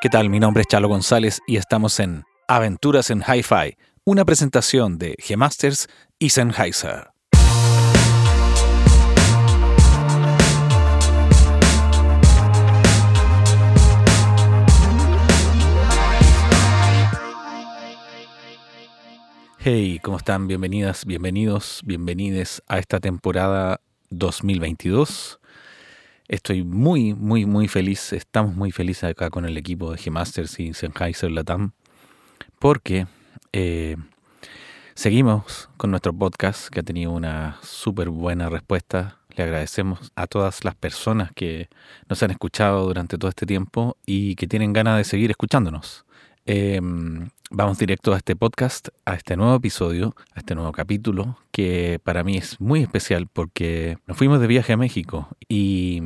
¿Qué tal? Mi nombre es Chalo González y estamos en Aventuras en Hi-Fi, una presentación de G-Masters y Sennheiser. Hey, ¿cómo están? Bienvenidas, bienvenidos, bienvenides a esta temporada 2022. Estoy muy, muy, muy feliz. Estamos muy felices acá con el equipo de G-Masters y Sennheiser Latam porque eh, seguimos con nuestro podcast que ha tenido una súper buena respuesta. Le agradecemos a todas las personas que nos han escuchado durante todo este tiempo y que tienen ganas de seguir escuchándonos. Em, vamos directo a este podcast, a este nuevo episodio, a este nuevo capítulo, que para mí es muy especial porque nos fuimos de viaje a México y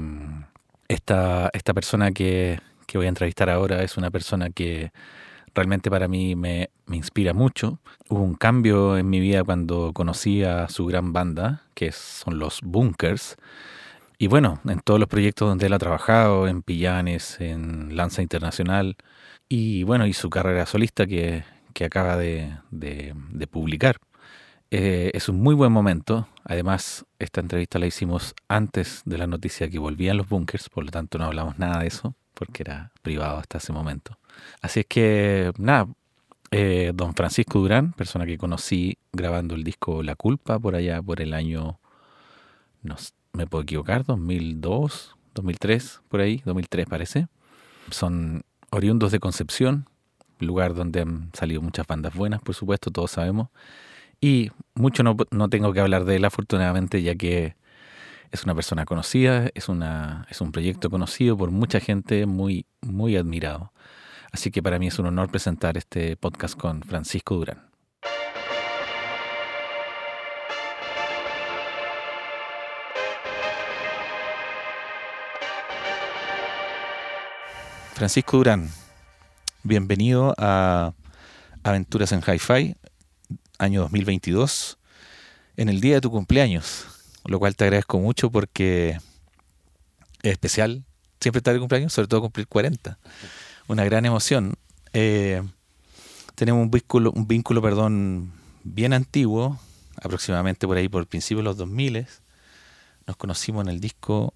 esta, esta persona que, que voy a entrevistar ahora es una persona que realmente para mí me, me, inspira mucho. Hubo un cambio en mi vida cuando conocí a su gran banda, que son los Bunkers. Y bueno, en todos los proyectos donde él ha trabajado, en Pillanes, en Lanza Internacional, y bueno, y su carrera solista que, que acaba de, de, publicar. Eh, es un muy buen momento. Además, esta entrevista la hicimos antes de la noticia que volvían los bunkers, por lo tanto no hablamos nada de eso, porque era privado hasta ese momento. Así es que, nada, eh, don Francisco Durán, persona que conocí grabando el disco La Culpa por allá por el año, no me puedo equivocar, 2002, 2003, por ahí, 2003 parece. Son oriundos de Concepción, lugar donde han salido muchas bandas buenas, por supuesto, todos sabemos. Y mucho no, no, tengo que hablar de él, afortunadamente, ya que es una persona conocida, es, una, es un proyecto conocido por mucha gente, muy, muy admirado. Así que para mí es un honor presentar este podcast con Francisco Durán. Francisco Durán, bienvenido a Aventuras en Hi-Fi, año 2022, en el día de tu cumpleaños, lo cual te agradezco mucho porque es especial siempre estar de cumpleaños, sobre todo cumplir 40. Una gran emoción. Eh, tenemos un vínculo, un vínculo perdón, bien antiguo, aproximadamente por ahí por el principio de los 2000. Nos conocimos en el disco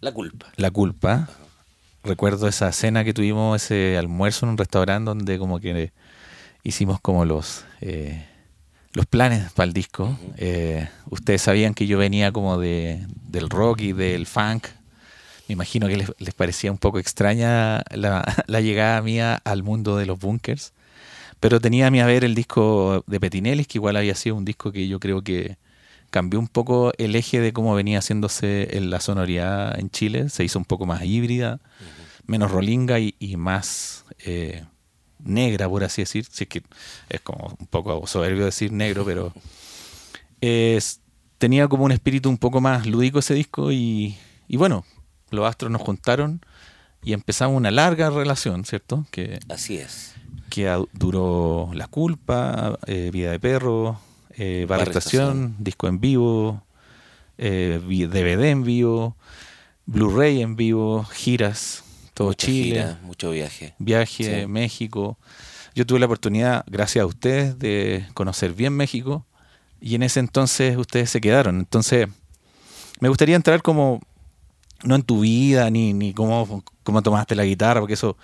La Culpa. La Culpa. Recuerdo esa cena que tuvimos, ese almuerzo en un restaurante donde como que hicimos como los, eh, los planes para el disco. Eh, ustedes sabían que yo venía como de, del rock y del funk. Me imagino que les, les parecía un poco extraña la, la, llegada mía al mundo de los bunkers. Pero tenía a mí a ver el disco de Petinelli, que igual había sido un disco que yo creo que cambió un poco el eje de cómo venía haciéndose en la sonoridad en Chile. Se hizo un poco más híbrida, uh -huh. menos rolinga y, y más eh, negra, por así decir. Si es que es como un poco soberbio decir negro, pero es, tenía como un espíritu un poco más lúdico ese disco y, y bueno, los astros nos juntaron y empezamos una larga relación, ¿cierto? Que, Así es. Que duró La Culpa, eh, Vida de Perro, eh, Barra Estación, disco en vivo, eh, DVD en vivo, Blu-ray en vivo, giras, todo Mucha Chile. Gira, mucho viaje. Viaje, sí. México. Yo tuve la oportunidad, gracias a ustedes, de conocer bien México y en ese entonces ustedes se quedaron. Entonces, me gustaría entrar como, no en tu vida, ni, ni cómo, cómo tomaste la guitarra, porque eso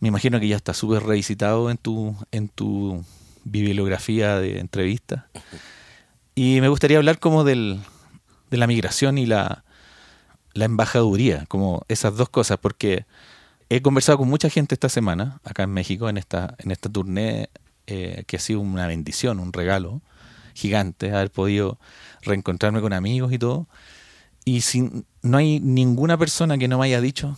me imagino que ya está súper revisitado en tu, en tu bibliografía de entrevistas. Y me gustaría hablar como del, de la migración y la, la embajaduría, como esas dos cosas, porque he conversado con mucha gente esta semana, acá en México, en esta, en esta tournée, eh, que ha sido una bendición, un regalo gigante, haber podido reencontrarme con amigos y todo. Y sin, no hay ninguna persona que no me haya dicho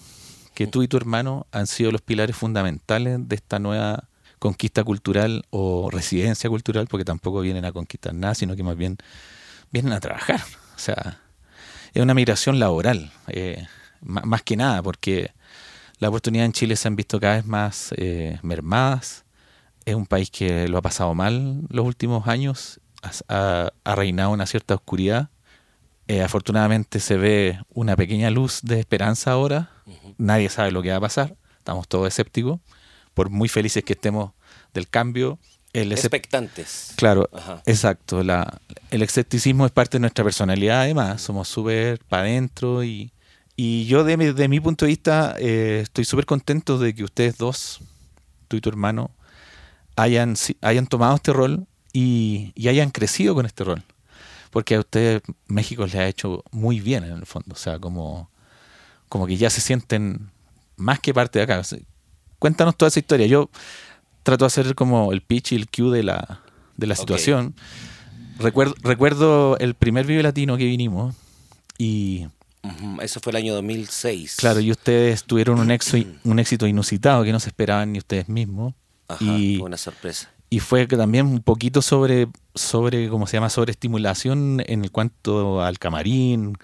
que tú y tu hermano han sido los pilares fundamentales de esta nueva conquista cultural o residencia cultural, porque tampoco vienen a conquistar nada, sino que más bien vienen a trabajar. O sea, es una migración laboral, eh, más que nada, porque las oportunidades en Chile se han visto cada vez más eh, mermadas. Es un país que lo ha pasado mal los últimos años, ha, ha reinado una cierta oscuridad. Eh, afortunadamente se ve una pequeña luz de esperanza ahora. Uh -huh. Nadie sabe lo que va a pasar, estamos todos escépticos. Por muy felices que estemos del cambio, el Expectantes. Claro, Ajá. exacto. La, el escepticismo es parte de nuestra personalidad, además. Somos súper para adentro y, y yo, de mi, de mi punto de vista, eh, estoy súper contento de que ustedes dos, tú y tu hermano, hayan, hayan tomado este rol y, y hayan crecido con este rol. Porque a ustedes México les ha hecho muy bien en el fondo. O sea, como, como que ya se sienten más que parte de acá. Cuéntanos toda esa historia. Yo trato de hacer como el pitch y el cue de la, de la situación. Recuerdo, recuerdo el primer Vive Latino que vinimos y Eso fue el año 2006. claro, y ustedes tuvieron un, éxito, un éxito inusitado que no se esperaban ni ustedes mismos. Ajá, y, fue una sorpresa. y fue también un poquito sobre, sobre, ¿cómo se llama? Sobre estimulación en cuanto al camarín,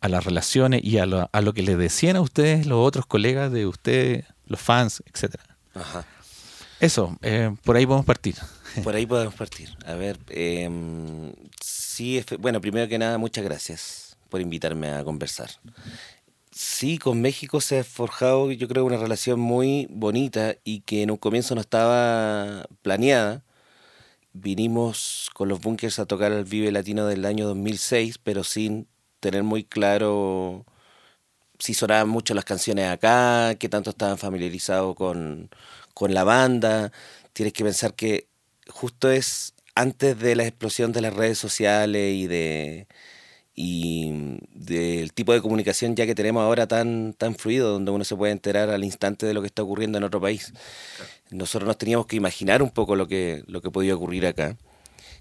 a las relaciones y a lo, a lo que les decían a ustedes los otros colegas de ustedes, los fans, etcétera. Ajá. Eso, eh, por ahí podemos partir. Por ahí podemos partir. A ver, em, sí, bueno, primero que nada, muchas gracias por invitarme a conversar. Sí, con México se ha forjado, yo creo, una relación muy bonita y que en un comienzo no estaba planeada. Vinimos con los Bunkers a tocar al Vive Latino del año 2006, pero sin tener muy claro si sonaban mucho las canciones acá, qué tanto estaban familiarizados con, con la banda. Tienes que pensar que justo es antes de la explosión de las redes sociales y de y del tipo de comunicación ya que tenemos ahora tan tan fluido donde uno se puede enterar al instante de lo que está ocurriendo en otro país. Nosotros nos teníamos que imaginar un poco lo que lo que podía ocurrir acá.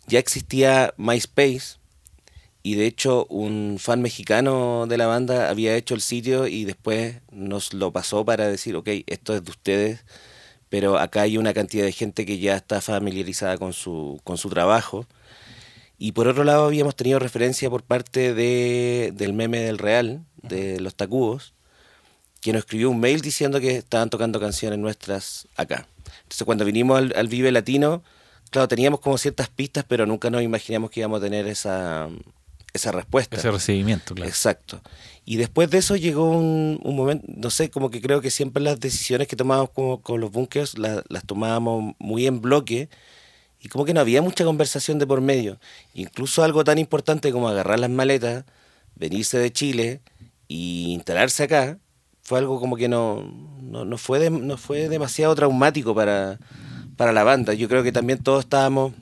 Ya existía MySpace y de hecho un fan mexicano de la banda había hecho el sitio y después nos lo pasó para decir, ok, esto es de ustedes, pero acá hay una cantidad de gente que ya está familiarizada con su, con su trabajo. Y por otro lado habíamos tenido referencia por parte de, del meme del Real, de los Tacubos, que nos escribió un mail diciendo que estaban tocando canciones nuestras acá. Entonces cuando vinimos al, al Vive Latino, claro, teníamos como ciertas pistas, pero nunca nos imaginamos que íbamos a tener esa, esa respuesta. Ese recibimiento, claro. Exacto. Y después de eso llegó un, un momento, no sé, como que creo que siempre las decisiones que tomábamos con los bunkers la- las tomábamos muy en bloque y como que no había mucha conversación de por medio. Incluso algo tan importante como agarrar las maletas, venirse de Chile y instalarse acá, fue algo como que no, no, no fue, de- no fue demasiado traumático para, para la banda. Yo creo que también todos estábamos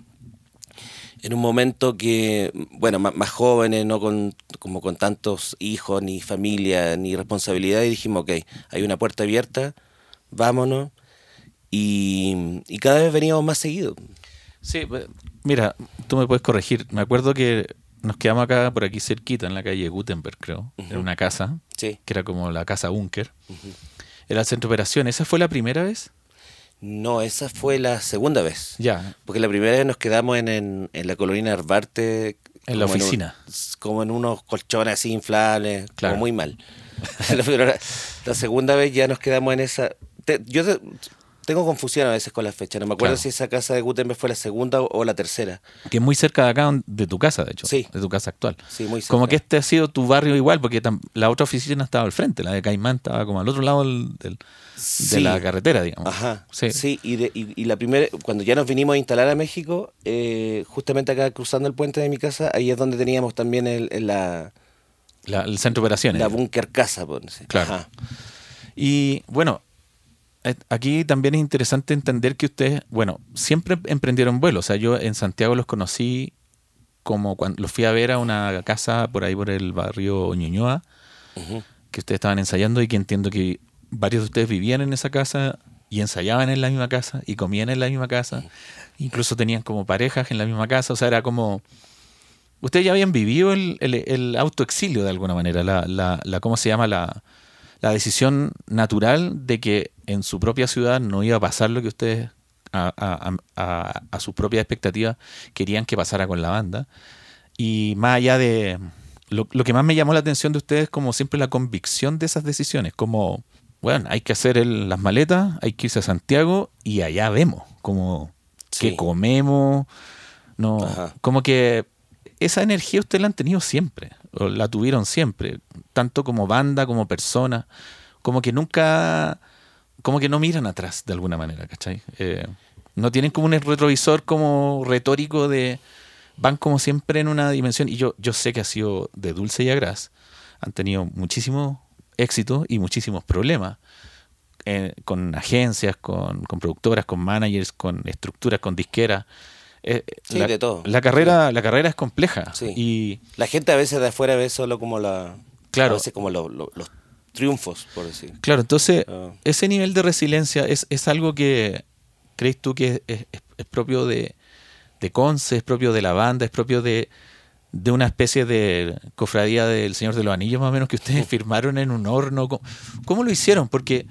en un momento que, bueno, más, más jóvenes, no con, como con tantos hijos, ni familia, ni responsabilidad, y dijimos, ok, hay una puerta abierta, vámonos, y, y cada vez veníamos más seguido. Sí, pues, mira, tú me puedes corregir. Me acuerdo que nos quedamos acá por aquí cerquita, en la calle Gutenberg, creo. En Ujú. una casa, Sí. que era como la casa búnker. Era el centro de operación. ¿Esa fue la primera vez? No, esa fue la segunda vez. Ya. Porque la primera vez nos quedamos en, en, en la colonia Arbarte. En la un- oficina. como en unos colchones así inflables, Claro. como muy mal. La, la segunda vez ya nos quedamos en esa... te- yo te- tengo confusión a veces con las fechas. No me acuerdo Claro. si esa casa de Gutenberg fue la segunda o, la tercera. Que es muy cerca de acá, de tu casa, de hecho. Sí. De tu casa actual. Sí, muy Como cerca. que este ha sido tu barrio igual, porque la otra oficina estaba al frente, la de Caimán estaba como al otro lado del- del- de la carretera, digamos. Ajá, Sí. sí, y, de- y- y la primera, cuando ya nos vinimos a instalar a México, eh, justamente acá cruzando el puente de mi casa, ahí es donde teníamos también el, el- la, La- el centro de operaciones. la búnker casa. por decir. Claro. Ajá. Y bueno, aquí también es interesante entender que ustedes, bueno, siempre emprendieron vuelo. O sea, yo en Santiago los conocí como cuando los fui a ver a una casa por ahí por el barrio Ñuñoa, que ustedes estaban ensayando y que entiendo que varios de ustedes vivían en esa casa y ensayaban en la misma casa y comían en la misma casa. Incluso tenían como parejas en la misma casa. O sea, era como... Ustedes ya habían vivido el, el, el autoexilio de alguna manera, la, la, la ¿cómo se llama? La, la decisión natural de que en su propia ciudad no iba a pasar lo que ustedes a, a, a, a sus propias expectativas querían que pasara con la banda. Y más allá de... Lo, lo que más me llamó la atención de ustedes como siempre la convicción de esas decisiones, como, bueno, hay que hacer el- las maletas, hay que irse a Santiago y allá vemos, como Sí. que comemos, no, Ajá. como que esa energía ustedes la han tenido siempre, o la tuvieron siempre, tanto como banda como persona, como que nunca como que no miran atrás de alguna manera, ¿cachai? Eh, no tienen como un retrovisor como retórico de van como siempre en una dimensión y yo, yo sé que ha sido de dulce y agraz, han tenido muchísimo éxito y muchísimos problemas eh, con agencias, con, con, productoras, con managers, con estructuras, con disqueras. Eh, sí, la, de todo. La carrera, la carrera es compleja. Sí. Y la gente a veces de afuera ve solo como la Claro. a veces como lo- lo- los triunfos, por decir. Claro, entonces Ah. ese nivel de resiliencia es, es algo que crees tú que es, es- es propio de, de Conce, es propio de la banda, es propio de, de una especie de cofradía del Señor de los Anillos, más o menos, que ustedes firmaron en un horno. ¿Cómo, cómo lo hicieron? Porque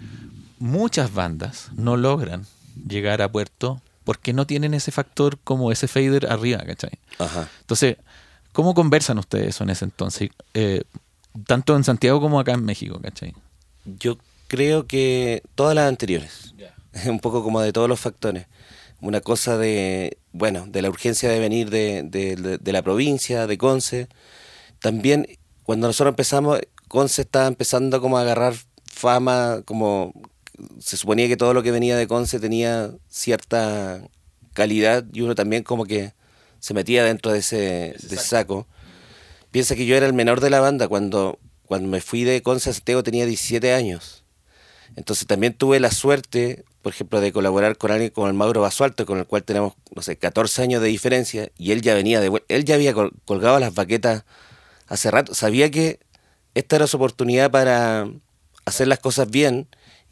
muchas bandas no logran llegar a puerto porque no tienen ese factor como ese fader arriba, ¿cachai? Ajá. Entonces, ¿cómo conversan ustedes eso en ese entonces? Eh, tanto en Santiago como acá en México, ¿cachai? Yo creo que todas las anteriores. Un poco como de todos los factores. Una cosa de, bueno, de la urgencia de venir de, de- de- de la provincia, de Conce. También, cuando nosotros empezamos, Conce estaba empezando como a agarrar fama, como se suponía que todo lo que venía de Conce tenía cierta calidad y uno también como que se metía dentro de ese, de saco. Piensa que yo era el menor de la banda cuando, cuando me fui de Conce a Santiago tenía 17 años. Entonces también tuve la suerte, por ejemplo, de colaborar con alguien como el Mauro Basualto, con el cual tenemos, no sé, 14 años de diferencia, y él ya venía de él ya había col- colgado las baquetas hace rato, sabía que esta era su oportunidad para hacer las cosas bien,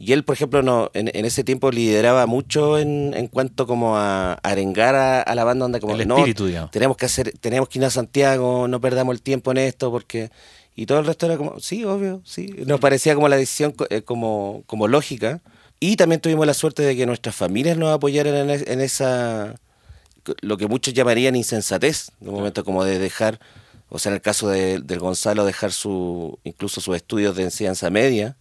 y él, por ejemplo, no, en, en ese tiempo lideraba mucho en, en cuanto como a arengar a, a la banda, onda como El no, espíritu, digamos. tenemos que hacer, tenemos que ir a Santiago, no perdamos el tiempo en esto, porque y todo el resto era como, sí, obvio, sí, nos parecía como la decisión eh, como, como lógica. Y también tuvimos la suerte de que nuestras familias nos apoyaran en, es- en esa, lo que muchos llamarían insensatez, en un momento como de dejar, o sea, en el caso de- del Gonzalo, dejar su, incluso sus estudios de enseñanza media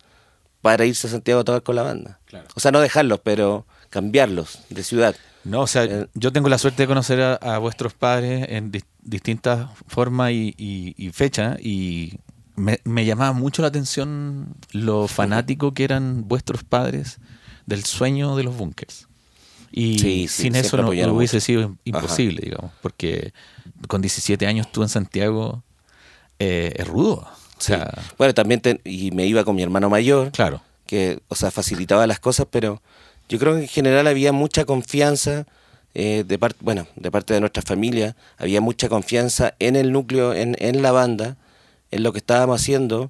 para irse a Santiago a tocar con la banda. Claro. O sea, no dejarlos, pero cambiarlos de ciudad. No, o sea, Eh, yo tengo la suerte de conocer a, a vuestros padres en dis- distintas formas y, y- y fechas y me, me llamaba mucho la atención lo fanático que eran vuestros padres del sueño de los bunkers. Y Sí, sí, sin eso no, hubiese sido im- imposible, digamos, porque con 17 años tú en Santiago eh, es rudo. O Sí. Bueno, también te- y me iba con mi hermano mayor. claro. que, o sea, facilitaba las cosas, pero yo creo que en general había mucha confianza eh, de parte, bueno, de parte de nuestra familia, había mucha confianza en el núcleo, en, en la banda, en lo que estábamos haciendo,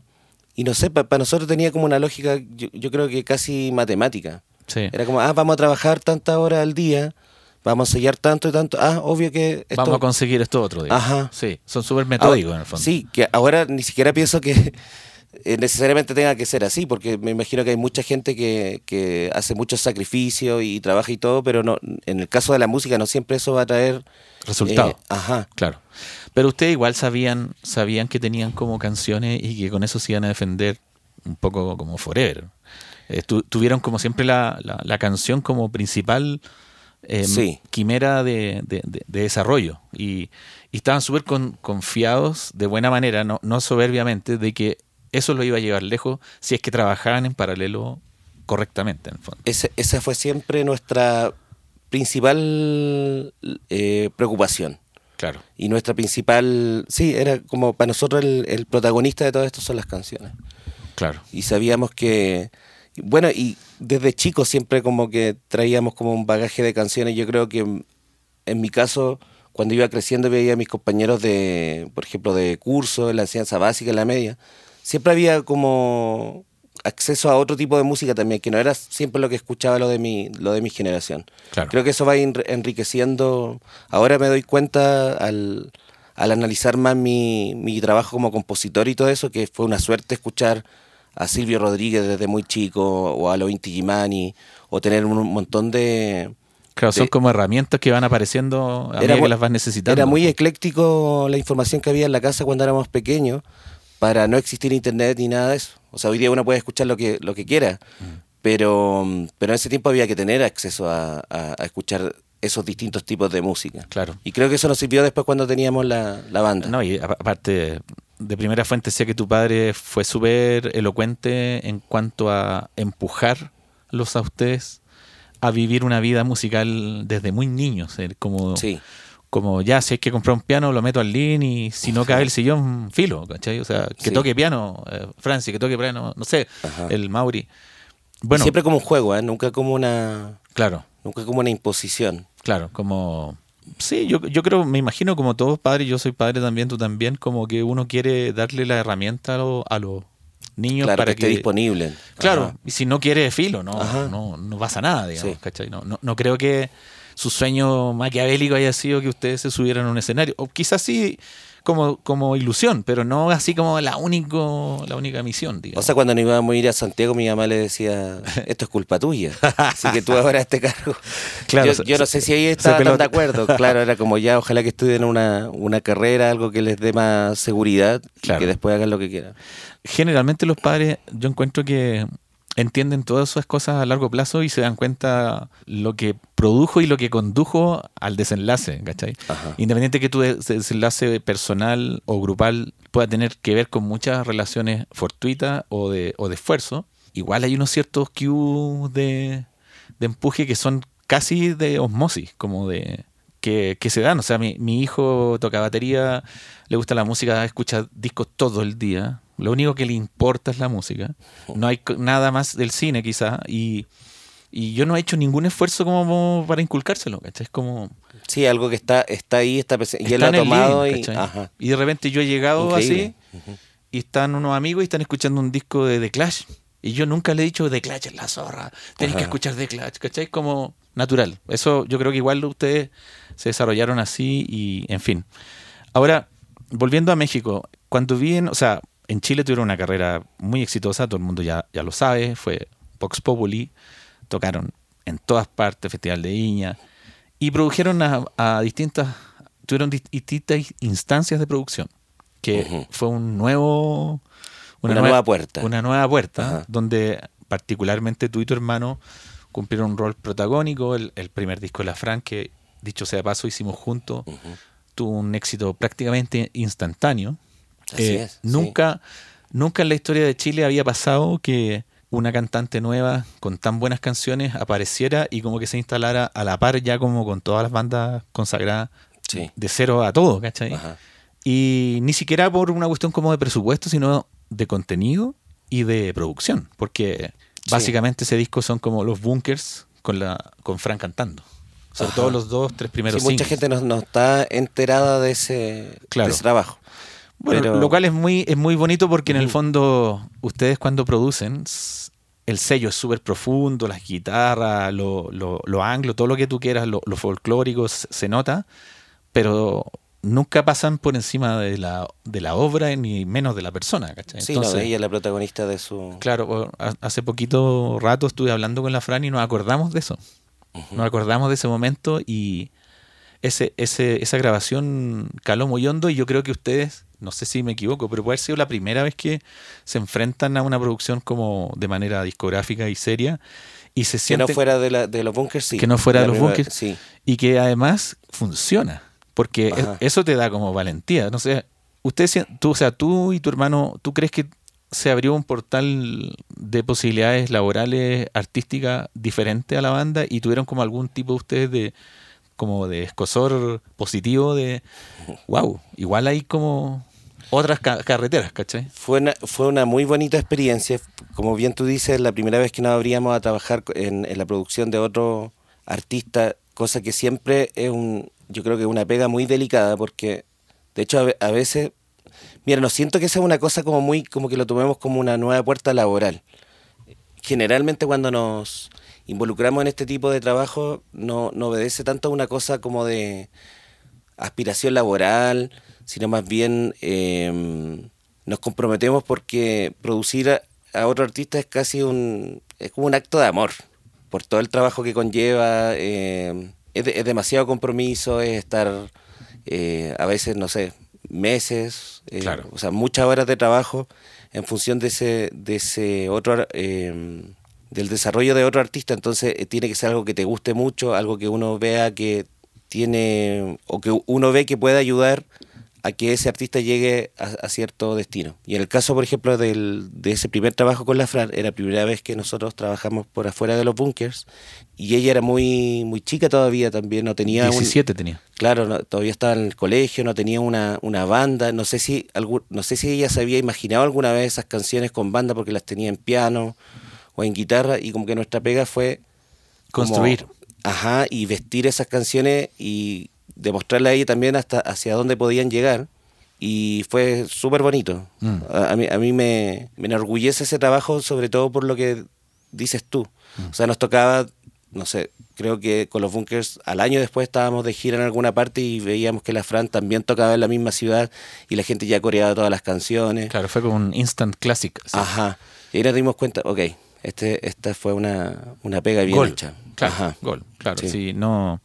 y no sé, para nosotros tenía como una lógica, yo, yo creo que casi matemática. Sí. Era como, ah, vamos a trabajar tantas horas al día, vamos a sellar tanto y tanto, ah, obvio que esto... Vamos a conseguir esto otro. digamos. Ajá. Sí, son súper metódicos en el fondo. Sí, que ahora ni siquiera pienso que eh, necesariamente tenga que ser así, porque me imagino que hay mucha gente que, que hace mucho sacrificio y trabaja y todo, pero no en el caso de la música no siempre eso va a traer Resultado. eh, ajá. Claro. Pero ustedes igual sabían, sabían que tenían como canciones y que con eso se iban a defender un poco como forever. Eh, tu- tuvieron como siempre la, la- la canción como principal eh, Sí. quimera de, de- de- de desarrollo. Y, y estaban súper con- confiados de buena manera, no, no soberbiamente, de que eso lo iba a llevar lejos si es que trabajaban en paralelo correctamente, en el fondo. Ese- esa fue siempre nuestra principal eh, preocupación. Claro. Y nuestra principal, sí, era como para nosotros el, el protagonista de todo esto son las canciones. Claro. y sabíamos que bueno y desde chicos siempre como que traíamos como un bagaje de canciones. Yo creo que en, mi caso cuando iba creciendo veía a mis compañeros de por ejemplo de curso en la enseñanza básica en la media siempre había como acceso a otro tipo de música también que no era siempre lo que escuchaba lo de mi lo de mi generación. Claro. creo que eso va enri- enriqueciendo. Ahora me doy cuenta al al analizar más mi, mi trabajo como compositor y todo eso, que fue una suerte escuchar a Silvio Rodríguez desde muy chico, o a lo Inti Gimani, o tener un montón de... Claro, son de- como herramientas que van apareciendo a medida que las vas necesitando. Era muy ecléctico la información que había en la casa cuando éramos pequeños, para no existir internet ni nada de eso. O sea, hoy día uno puede escuchar lo que, lo que quiera, pero, pero en ese tiempo había que tener acceso a, a- a escuchar esos distintos tipos de música. Claro. Y creo que eso nos sirvió después cuando teníamos la, la banda. No, y aparte, de primera fuente decía que tu padre fue súper elocuente en cuanto a empujar los a ustedes a vivir una vida musical desde muy niños? Eh, Como, Sí. como ya, si hay que comprar un piano, lo meto al link y si no cabe el sillón, filo, ¿cachai? O sea, que Sí. toque piano, eh, Francis, que toque piano, no sé, Ajá. el Mauri. Bueno, Siempre como un juego, ¿eh? Nunca como una, claro, nunca como una imposición. claro, como... Sí, yo, yo creo, me imagino como todos padres, yo soy padre también, tú también, como que uno quiere darle la herramienta a, lo- a los niños Claro, para que esté disponible. Claro, Ajá. y si no quiere, filo, no, Ajá. no, no pasa nada, digamos, Sí. ¿cachai? No, no, no creo que su sueño maquiavélico haya sido que ustedes se subieran a un escenario. O quizás sí como, como ilusión, pero no así como la, único, la única misión, O digamos. sea, cuando nos íbamos a ir a Santiago, mi mamá le decía, esto es culpa tuya. Así que tú ahora este cargo. Claro, yo, se- yo no sé si ahí se estaban tan de acuerdo. Claro, era como ya, ojalá que estudien una, una carrera, algo que les dé más seguridad Claro. y que después hagan lo que quieran. Generalmente los padres, yo encuentro que entienden todas esas cosas a largo plazo y se dan cuenta lo que produjo y lo que condujo al desenlace, ¿cachai? Ajá. Independiente que tu des- desenlace personal o grupal pueda tener que ver con muchas relaciones fortuitas o de, o de esfuerzo, igual hay unos ciertos cues de, de empuje que son casi de osmosis, como de que, que se dan. O sea, mi, mi hijo toca batería, le gusta la música, escucha discos todo el día. Lo único que le importa es la música. No hay nada más del cine, quizás. Y, y yo no he hecho ningún esfuerzo como para inculcárselo, ¿cachai? Es como... Sí, algo que está, está ahí, está presente. Y él lo ha tomado living, y. Ajá. Y de repente yo he llegado Increíble. así y están unos amigos y están escuchando un disco de The Clash. Y yo nunca le he dicho The Clash es la zorra. Tenés que Ajá. escuchar The Clash, ¿cachai? Como natural. Eso yo creo que igual ustedes se desarrollaron así y en fin. Ahora, volviendo a México, cuando vi en, o sea, en Chile tuvieron una carrera muy exitosa, todo el mundo ya, ya lo sabe, fue Vox Populi, tocaron en todas partes, Festival de Viña, y produjeron a, a distintas, tuvieron dis- distintas instancias de producción, que fue un nuevo... Una nueva puerta. Una nueva puerta, donde particularmente tú y tu hermano cumplieron un rol protagónico, el, el primer disco de La Fran, que dicho sea de paso hicimos juntos, tuvo un éxito prácticamente instantáneo. Así Eh, es, sí. Nunca, nunca en la historia de Chile había pasado que una cantante nueva con tan buenas canciones apareciera y como que se instalara a la par ya como con todas las bandas consagradas Sí. de cero a todo, ¿cachai? Ajá. Y ni siquiera por una cuestión como de presupuesto, sino de contenido y de producción, porque Sí. básicamente ese disco son como los bunkers con la con Fran cantando. Sobre Ajá. todo los dos, tres primeros Sí, mucha gente no, no está enterada de ese, Claro. de ese trabajo. Bueno, Pero- lo cual es muy, es muy bonito porque en el fondo ustedes cuando producen, el sello es súper profundo, las guitarras, lo, lo, lo anglo, todo lo que tú quieras, lo, lo folclórico se nota, pero nunca pasan por encima de la, de la obra ni menos de la persona, ¿cachai? Sí, no, ella es la protagonista de su... Claro, hace poquito rato estuve hablando con la Fran y nos acordamos de eso. Nos acordamos de ese momento y ese, ese, esa grabación caló muy hondo y yo creo que ustedes, no sé si me equivoco, pero puede haber sido la primera vez que se enfrentan a una producción como de manera discográfica y seria y se Que no sienten fuera de, la, de los bunkers, sí. Que no fuera de los primera- bunkers. Sí. y que además funciona, porque Ajá. eso te da como valentía. No sé, usted, tú, o sea, tú y tu hermano, ¿tú crees que se abrió un portal de posibilidades laborales, artísticas diferente a la banda y tuvieron como algún tipo ustedes de como de escosor positivo de wow, igual hay como otras ca- carreteras, ¿cachai? Fue una, fue una muy bonita experiencia. Como bien tú dices, la primera vez que nos abríamos a trabajar en, en la producción de otro artista, cosa que siempre es un, yo creo que es una pega muy delicada, porque de hecho a, a veces, mira, no siento que sea una cosa como muy, como que lo tomemos como una nueva puerta laboral. Generalmente cuando nos involucramos en este tipo de trabajo, no, no obedece tanto a una cosa como de aspiración laboral, sino más bien eh, nos comprometemos porque producir a, a otro artista es casi un, es como un acto de amor, por todo el trabajo que conlleva, eh, es, de- es demasiado compromiso, es estar eh, a veces, no sé, meses, eh, Claro. o sea, muchas horas de trabajo en función de ese, de ese otro, eh, del desarrollo de otro artista, entonces eh, tiene que ser algo que te guste mucho, algo que uno vea que tiene, o que uno ve que puede ayudar a que ese artista llegue a, a cierto destino. Y en el caso, por ejemplo, del, de ese primer trabajo con la Fran, era la primera vez que nosotros trabajamos por afuera de los bunkers y ella era muy muy chica todavía también, no tenía un- 17 tenía. Claro, no- todavía estaba en el colegio, no tenía una, una banda, no sé si algún, no sé si ella se había imaginado alguna vez esas canciones con banda porque las tenía en piano o en guitarra y como que nuestra pega fue como- Construir. ajá, y vestir esas canciones y demostrarle a ella también hasta hacia dónde podían llegar y fue súper bonito. Mm. A, a mí, a mí me, me enorgullece ese trabajo sobre todo por lo que dices tú. Mm. O sea, nos tocaba, no sé, creo que con los bunkers al año después estábamos de gira en alguna parte y veíamos que la Fran también tocaba en la misma ciudad y la gente ya coreaba todas las canciones. Claro, fue como un instant classic. así. Ajá. Y ahí nos dimos cuenta, ok, este, esta fue una, una pega bien gol. hecha. Claro, Ajá. gol. Claro, Sí. sí. no.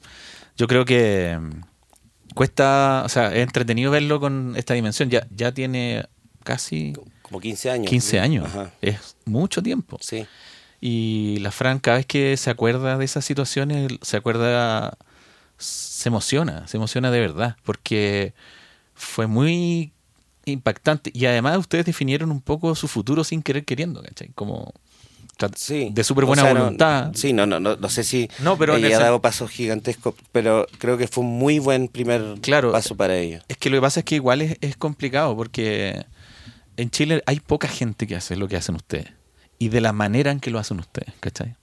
Yo creo que mm, cuesta, o sea, es entretenido verlo con esta dimensión. Ya, ya tiene casi Como 15 años. 15 años. Ajá. Es mucho tiempo. Sí. Y la Fran, cada vez que se acuerda de esas situaciones, se acuerda, se emociona, se emociona de verdad, porque fue muy impactante. Y además ustedes definieron un poco su futuro sin querer queriendo, ¿cachai? Como Sí. de súper O buena sea, no- voluntad. sí, no, no, no, no sé si No, pero ella ha dado pasos gigantescos, pero creo que fue un muy buen primer Claro. paso para ella. Es que lo que pasa es que igual es, es complicado, porque en Chile hay poca gente que hace lo que hacen ustedes. Y de la manera en que lo hacen ustedes, ¿cachai?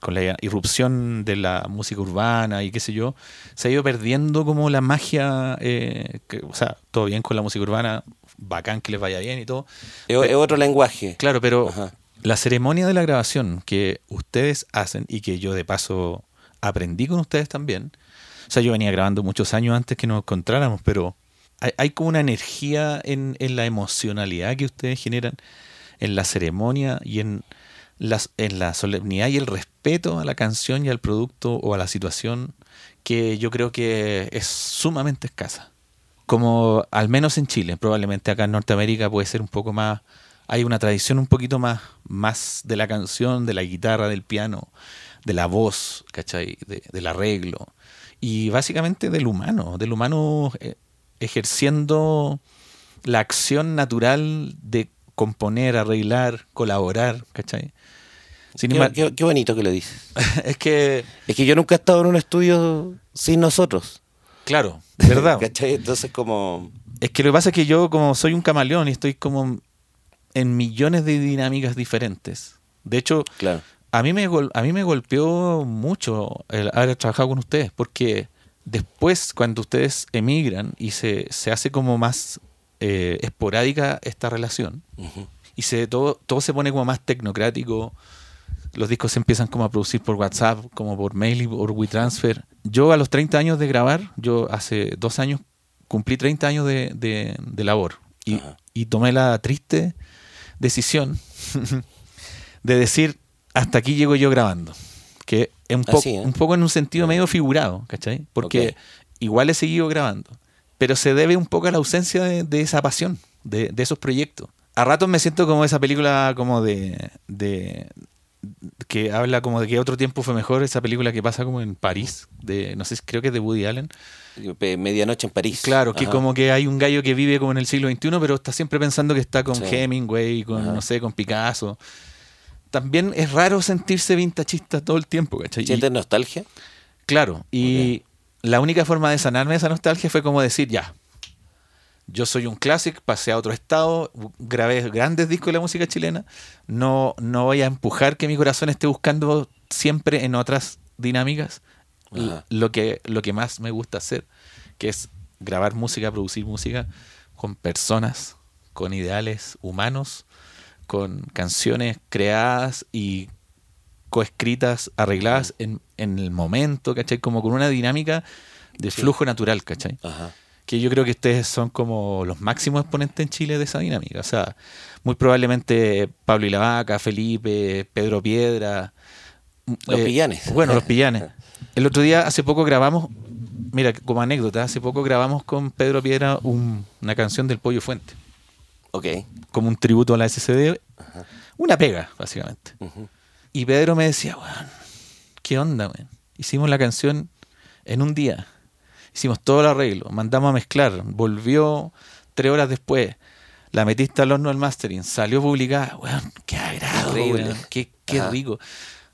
Con la irrupción de la música urbana y qué sé yo, se ha ido perdiendo como la magia. eh, que- o sea, todo bien con la música urbana, bacán que les vaya bien y todo. Es, otro lenguaje. Claro, pero Ajá. La ceremonia de la grabación que ustedes hacen y que yo de paso aprendí con ustedes también. O sea, yo venía grabando muchos años antes que nos encontráramos, pero hay, como una energía en, la emocionalidad que ustedes generan en la ceremonia y en, en la solemnidad y el respeto a la canción y al producto o a la situación que yo creo que es sumamente escasa como al menos en Chile, probablemente acá en Norteamérica puede ser un poco más, hay una tradición un poquito más, más de la canción, de la guitarra, del piano, de la voz, ¿cachai? De- del arreglo. Y básicamente del humano, del humano eh, ejerciendo la acción natural de componer, arreglar, colaborar, ¿cachai? Sin Qué, embargo, qué- qué bonito que lo dices. es que, Es que yo nunca he estado en un estudio sin nosotros. claro, ¿verdad? ¿Cachai? Entonces como... Es que lo que pasa es que yo, como soy un camaleón y estoy como en millones de dinámicas diferentes. De hecho, Claro. a mí me, a mí me golpeó mucho el haber trabajado con ustedes, porque después, cuando ustedes emigran y se, se hace como más eh, esporádica esta relación, y se todo, todo se pone como más tecnocrático. Los discos se empiezan como a producir por WhatsApp, como por mail y por WeTransfer. Yo a los 30 años de grabar, yo hace dos años cumplí 30 años de, de- de labor y, y tomé la triste decisión de decir, hasta aquí llego yo grabando. Que es un, ¿eh? un poco en un sentido medio figurado, ¿cachai? Porque igual he seguido grabando, pero se debe un poco a la ausencia de, de esa pasión, de, de esos proyectos. A ratos me siento como esa película como de, de que habla como de que otro tiempo fue mejor, esa película que pasa como en París, de no sé, creo que es de Woody Allen. Pe- Medianoche en París. Claro, que Ajá. como que hay un gallo que vive como en el siglo XXI, pero está siempre pensando que está con Sí. Hemingway, con, Ajá. no sé, con Picasso. También es raro sentirse vintachista todo el tiempo, ¿cachai? ¿Sientes nostalgia? Claro, y la única forma de sanarme de esa nostalgia fue como decir, ya, yo soy un clásico, pasé a otro estado, grabé grandes discos de la música chilena, no, no voy a empujar que mi corazón esté buscando siempre en otras dinámicas. Lo que, lo que más me gusta hacer, que es grabar música, producir música con personas, con ideales humanos, con canciones creadas y coescritas, arregladas en, en el momento, ¿cachai? Como con una dinámica de Sí. flujo natural, ¿cachai? Ajá. Que yo creo que ustedes son como los máximos exponentes en Chile de esa dinámica. O sea, muy probablemente Pablo y la Vaca, Felipe, Pedro Piedra. Los eh, Pillanes. Bueno, los pillanes. El otro día, hace poco grabamos, mira, como anécdota, hace poco grabamos con Pedro Piedra un- una canción del Pollo Fuente, Ok. como un tributo a la SCD, una pega, básicamente. Y Pedro me decía, weón, ¿qué onda, weón? Hicimos la canción en un día. hicimos todo el arreglo, mandamos a mezclar, volvió tres horas después, la metiste al horno del mastering, salió publicada, weón, qué agrado, weón, qué, qué rico.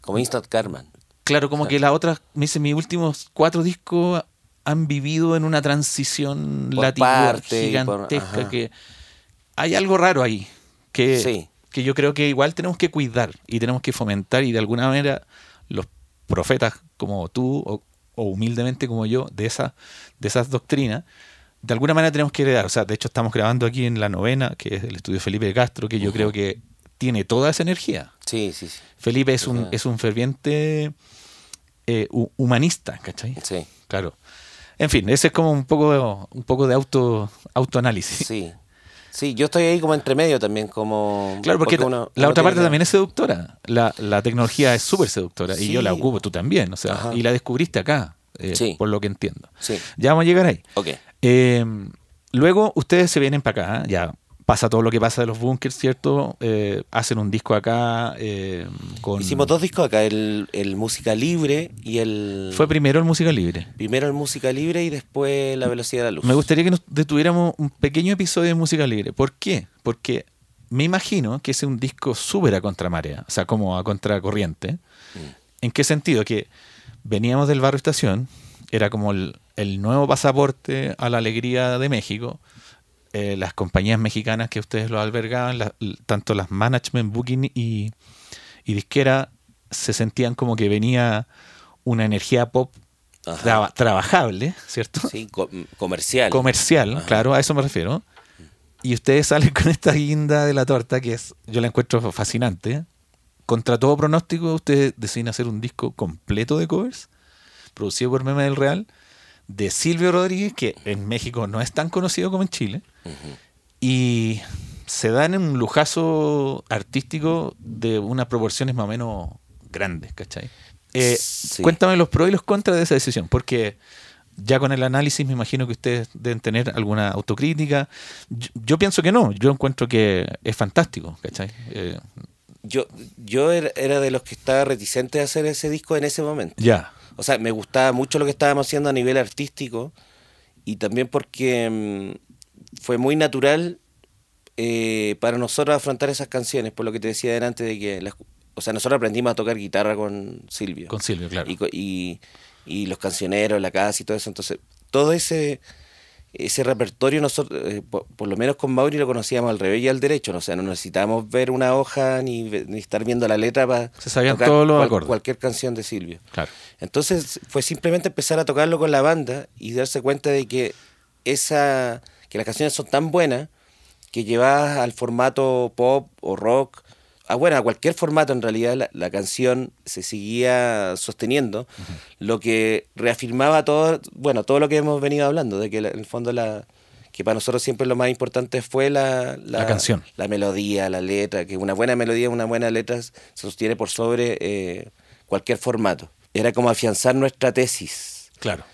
Como Instant Carman. Claro, como que las otras, me dice, mis últimos cuatro discos han vivido en una transición por- gigantesca que hay algo raro ahí que, Sí. que yo creo que igual tenemos que cuidar y tenemos que fomentar y de alguna manera los profetas como tú o, o humildemente como yo de esa de esas doctrinas de alguna manera tenemos que heredar. O sea de hecho estamos grabando aquí en la novena que es el estudio Felipe de Castro que yo creo que tiene toda esa energía. Sí, sí, sí. Felipe es un es un ferviente eh, hu- humanista ¿cachai? Sí, claro en fin ese es como un poco de, un poco de auto autoanálisis sí. Sí, yo estoy ahí como entre medio también, como... Claro, porque, uno- la otra parte que- también es seductora. La, la tecnología es súper seductora y yo la ocupo, tú también. O sea, Ajá. y la descubriste acá, eh, Sí. por lo que entiendo. Sí, Ya vamos a llegar ahí. ok. Eh, luego ustedes se vienen para acá, ya pasa todo lo que pasa de los bunkers, ¿cierto? Eh, hacen un disco acá eh, con... Hicimos dos discos acá, el, el Música Libre y el... Fue primero el Música Libre. Primero el Música Libre y después La Velocidad de la Luz. Me gustaría que nos detuviéramos un pequeño episodio de música libre. ¿Por qué? Porque me imagino que ese es un disco súper a contramarea, o sea, como a contracorriente. Mm. ¿En qué sentido? Que veníamos del barrio estación, era como el, el nuevo pasaporte a la alegría de México. Eh, las compañías mexicanas que ustedes lo albergaban, la- tanto las management, booking y, y disquera, se sentían como que venía una energía pop trabajable, ¿cierto? Sí, co- comercial. comercial, Ajá. claro, a eso me refiero. Y ustedes salen con esta guinda de la torta que es, yo la encuentro fascinante. Contra todo pronóstico, ustedes deciden hacer un disco completo de covers, producido por Meme del Real, de Silvio Rodríguez, que en México no es tan conocido como en Chile, Y se dan en un lujazo artístico de unas proporciones más o menos grandes, ¿cachai? Eh, Sí. Cuéntame los pros y los contras de esa decisión, porque ya con el análisis me imagino que ustedes deben tener alguna autocrítica. Yo, yo pienso que no, yo encuentro que es fantástico, ¿cachai? Eh, Yo, yo era era de los que estaba reticente a hacer ese disco en ese momento. ya, O sea, me gustaba mucho lo que estábamos haciendo a nivel artístico y también porque mm, fue muy natural eh, para nosotros afrontar esas canciones, por lo que te decía delante de que, las- o sea, nosotros aprendimos a tocar guitarra con Silvio. con Silvio, claro. y, y, y los cancioneros, la casa y todo eso. Entonces, todo ese ese repertorio nosotros, eh, por, por lo menos con Mauri lo conocíamos al revés y al derecho, ¿no? o sea, no necesitábamos ver una hoja ni estar viendo la letra para Se sabían todos los acordes. cualquier canción de Silvio. Claro. Entonces fue simplemente empezar a tocarlo con la banda y darse cuenta de que esa que las canciones son tan buenas que llevadas al formato pop o rock, a bueno, a cualquier formato en realidad la, la canción se seguía sosteniendo, lo que reafirmaba todo, bueno, todo lo que hemos venido hablando, de que la- en el fondo la que para nosotros siempre lo más importante fue la, La canción. la melodía, la letra, que una buena melodía, una buena letra se sostiene por sobre eh, cualquier formato. Era como afianzar nuestra tesis. Claro.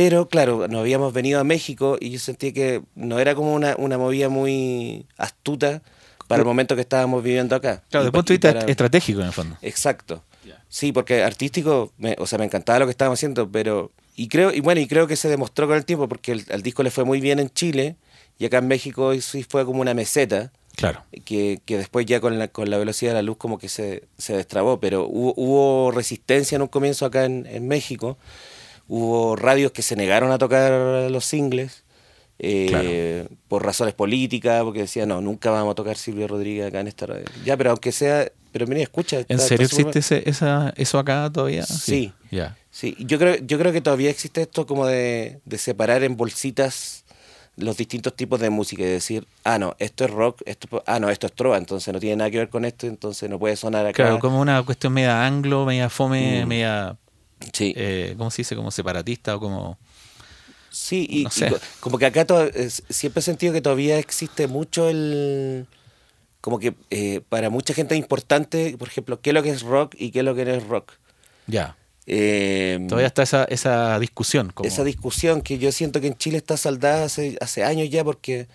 Pero claro, nos habíamos venido a México y yo sentí que no era como una, una movida muy astuta para el momento que estábamos viviendo acá. Claro, desde punto de vista estratégico, en el fondo. Exacto. Sí, porque artístico, me- o sea, me encantaba lo que estábamos haciendo, pero y creo y bueno y creo que se demostró con el tiempo porque el, al disco le fue muy bien en Chile y acá en México sí fue como una meseta Claro. que, que después ya con la, con la velocidad de la luz como que se, se destrabó, pero hubo, hubo resistencia en un comienzo acá en, en México, hubo radios que se negaron a tocar los singles eh, por razones políticas, porque decían, no, nunca vamos a tocar Silvio Rodríguez acá en esta radio. Ya, pero aunque sea, pero mira, escucha. ¿En serio existe ese- esa, eso acá todavía? Sí. Ya. Sí, yo creo, yo creo que todavía existe esto como de, de separar en bolsitas los distintos tipos de música y decir, ah, no, esto es rock, esto, ah, no, esto es trova, entonces no tiene nada que ver con esto, entonces no puede sonar acá. Claro, como una cuestión media anglo, media fome, Mm. media, sí, eh, ¿cómo se dice? Como separatista o como... sí y, no sé. y co- como que acá to- es- siempre he sentido que todavía existe mucho el... Como que eh, para mucha gente es importante, por ejemplo, qué es lo que es rock y qué es lo que no es rock. Ya. Eh, Todavía está esa, esa discusión. Como, esa discusión que yo siento que en Chile está saldada hace, hace años ya porque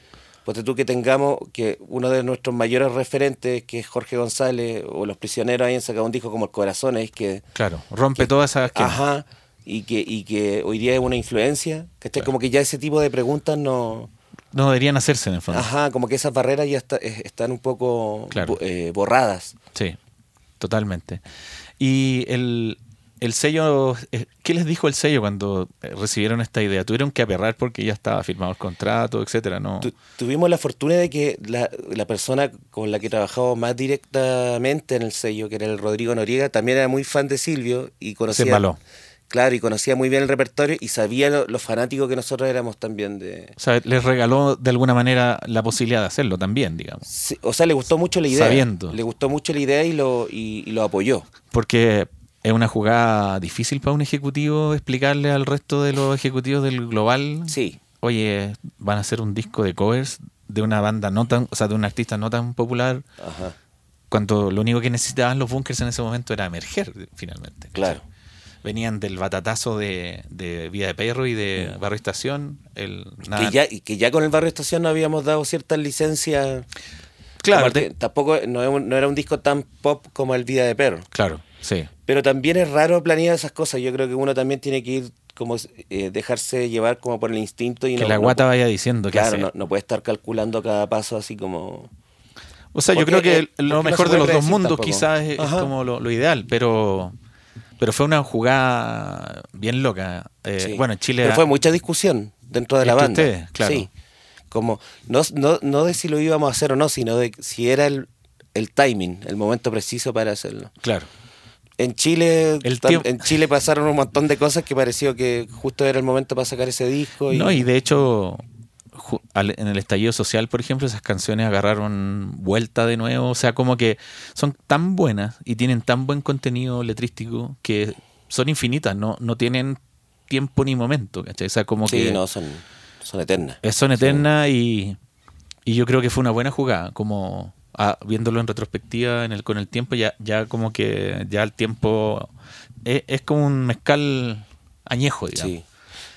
pues tú que tengamos que uno de nuestros mayores referentes que es Jorge González o los prisioneros hayan sacado un disco como el Corazón es que Claro, rompe todas esas... ajá y que, y que hoy día es una influencia, ¿cachai? Como que ya ese tipo de preguntas no... No deberían hacerse en el fondo. Ajá, como que esas barreras ya está- están un poco Claro. eh, borradas. Sí, totalmente. Y el, el sello, eh, ¿qué les dijo el sello cuando eh, recibieron esta idea? ¿Tuvieron que aperrar porque ya estaba firmado el contrato, etcétera? No. Tu- tuvimos la fortuna de que la, la persona con la que trabajamos más directamente en el sello, que era el Rodrigo Noriega, también era muy fan de Silvio y Se conocía... embaló. Claro, y conocía muy bien el repertorio y sabía lo, lo fanáticos que nosotros éramos también de... O sea, les regaló de alguna manera la posibilidad de hacerlo también, digamos. Sí, o sea, le gustó mucho la idea. Sabiendo. Le gustó mucho la idea y lo, y, y lo apoyó. Porque es una jugada difícil para un ejecutivo explicarle al resto de los ejecutivos del global. Sí, Oye, van a hacer un disco de covers de una banda no tan, o sea, de un artista no tan popular, ajá, cuando lo único que necesitaban los bunkers en ese momento era emerger, finalmente. claro. Venían del batatazo de, de Vida de Perro y de Barrio Estación. El, nada- Mm. Que ya, y que ya con el Barrio Estación no habíamos dado ciertas licencias. Claro, tampoco no, no era un disco tan pop como el Vida de Perro. claro, sí. Pero también es raro planear esas cosas. Yo creo que uno también tiene que ir como eh, dejarse llevar como por el instinto y que no, la guata vaya diciendo que Claro, no, no puede estar calculando cada paso así como. O sea, yo creo que lo mejor de los dos mundos tampoco. quizás es, como lo, lo ideal, pero pero fue una jugada bien loca. Eh, Sí. Bueno, en Chile... Pero fue mucha discusión dentro de la banda. ustedes, claro. Sí. Como, no, no, no de si lo íbamos a hacer o no, sino de si era el, el timing, el momento preciso para hacerlo. Claro. En Chile, El en Chile pasaron un montón de cosas que pareció que justo era el momento para sacar ese disco. Y, No, y de hecho, en el estallido social, por ejemplo, esas canciones agarraron vuelta de nuevo. O sea, como que son tan buenas y tienen tan buen contenido letrístico que son infinitas, no, no tienen tiempo ni momento, ¿cachai? O sea, como sí, que no, son, son eternas. son eternas y, y yo creo que fue una buena jugada, como ah, viéndolo en retrospectiva en el, con el tiempo, ya, ya como que ya el tiempo es, es como un mezcal añejo, digamos. Sí.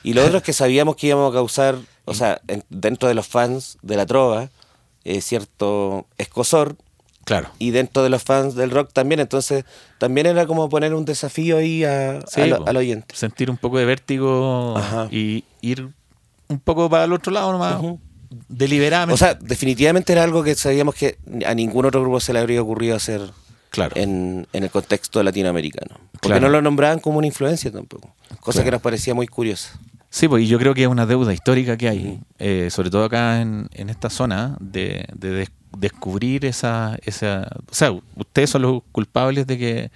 Y lo otro es que sabíamos que íbamos a causar, o sea, en- dentro de los fans de la trova, eh, cierto escosor, Claro. y dentro de los fans del rock también, entonces también era como poner un desafío ahí a- Sí, al, oyente. sentir un poco de vértigo Ajá. y ir un poco para el otro lado nomás. Deliberadamente. O sea, definitivamente era algo que sabíamos que a ningún otro grupo se le habría ocurrido hacer claro. en, en el contexto latinoamericano. Porque Claro. no lo nombraban como una influencia tampoco. Cosa Claro. que nos parecía muy curiosa. Sí, pues y yo creo que es una deuda histórica que hay, eh, sobre todo acá en, en esta zona, de, de des- descubrir esa, esa... O sea, ustedes son los culpables de que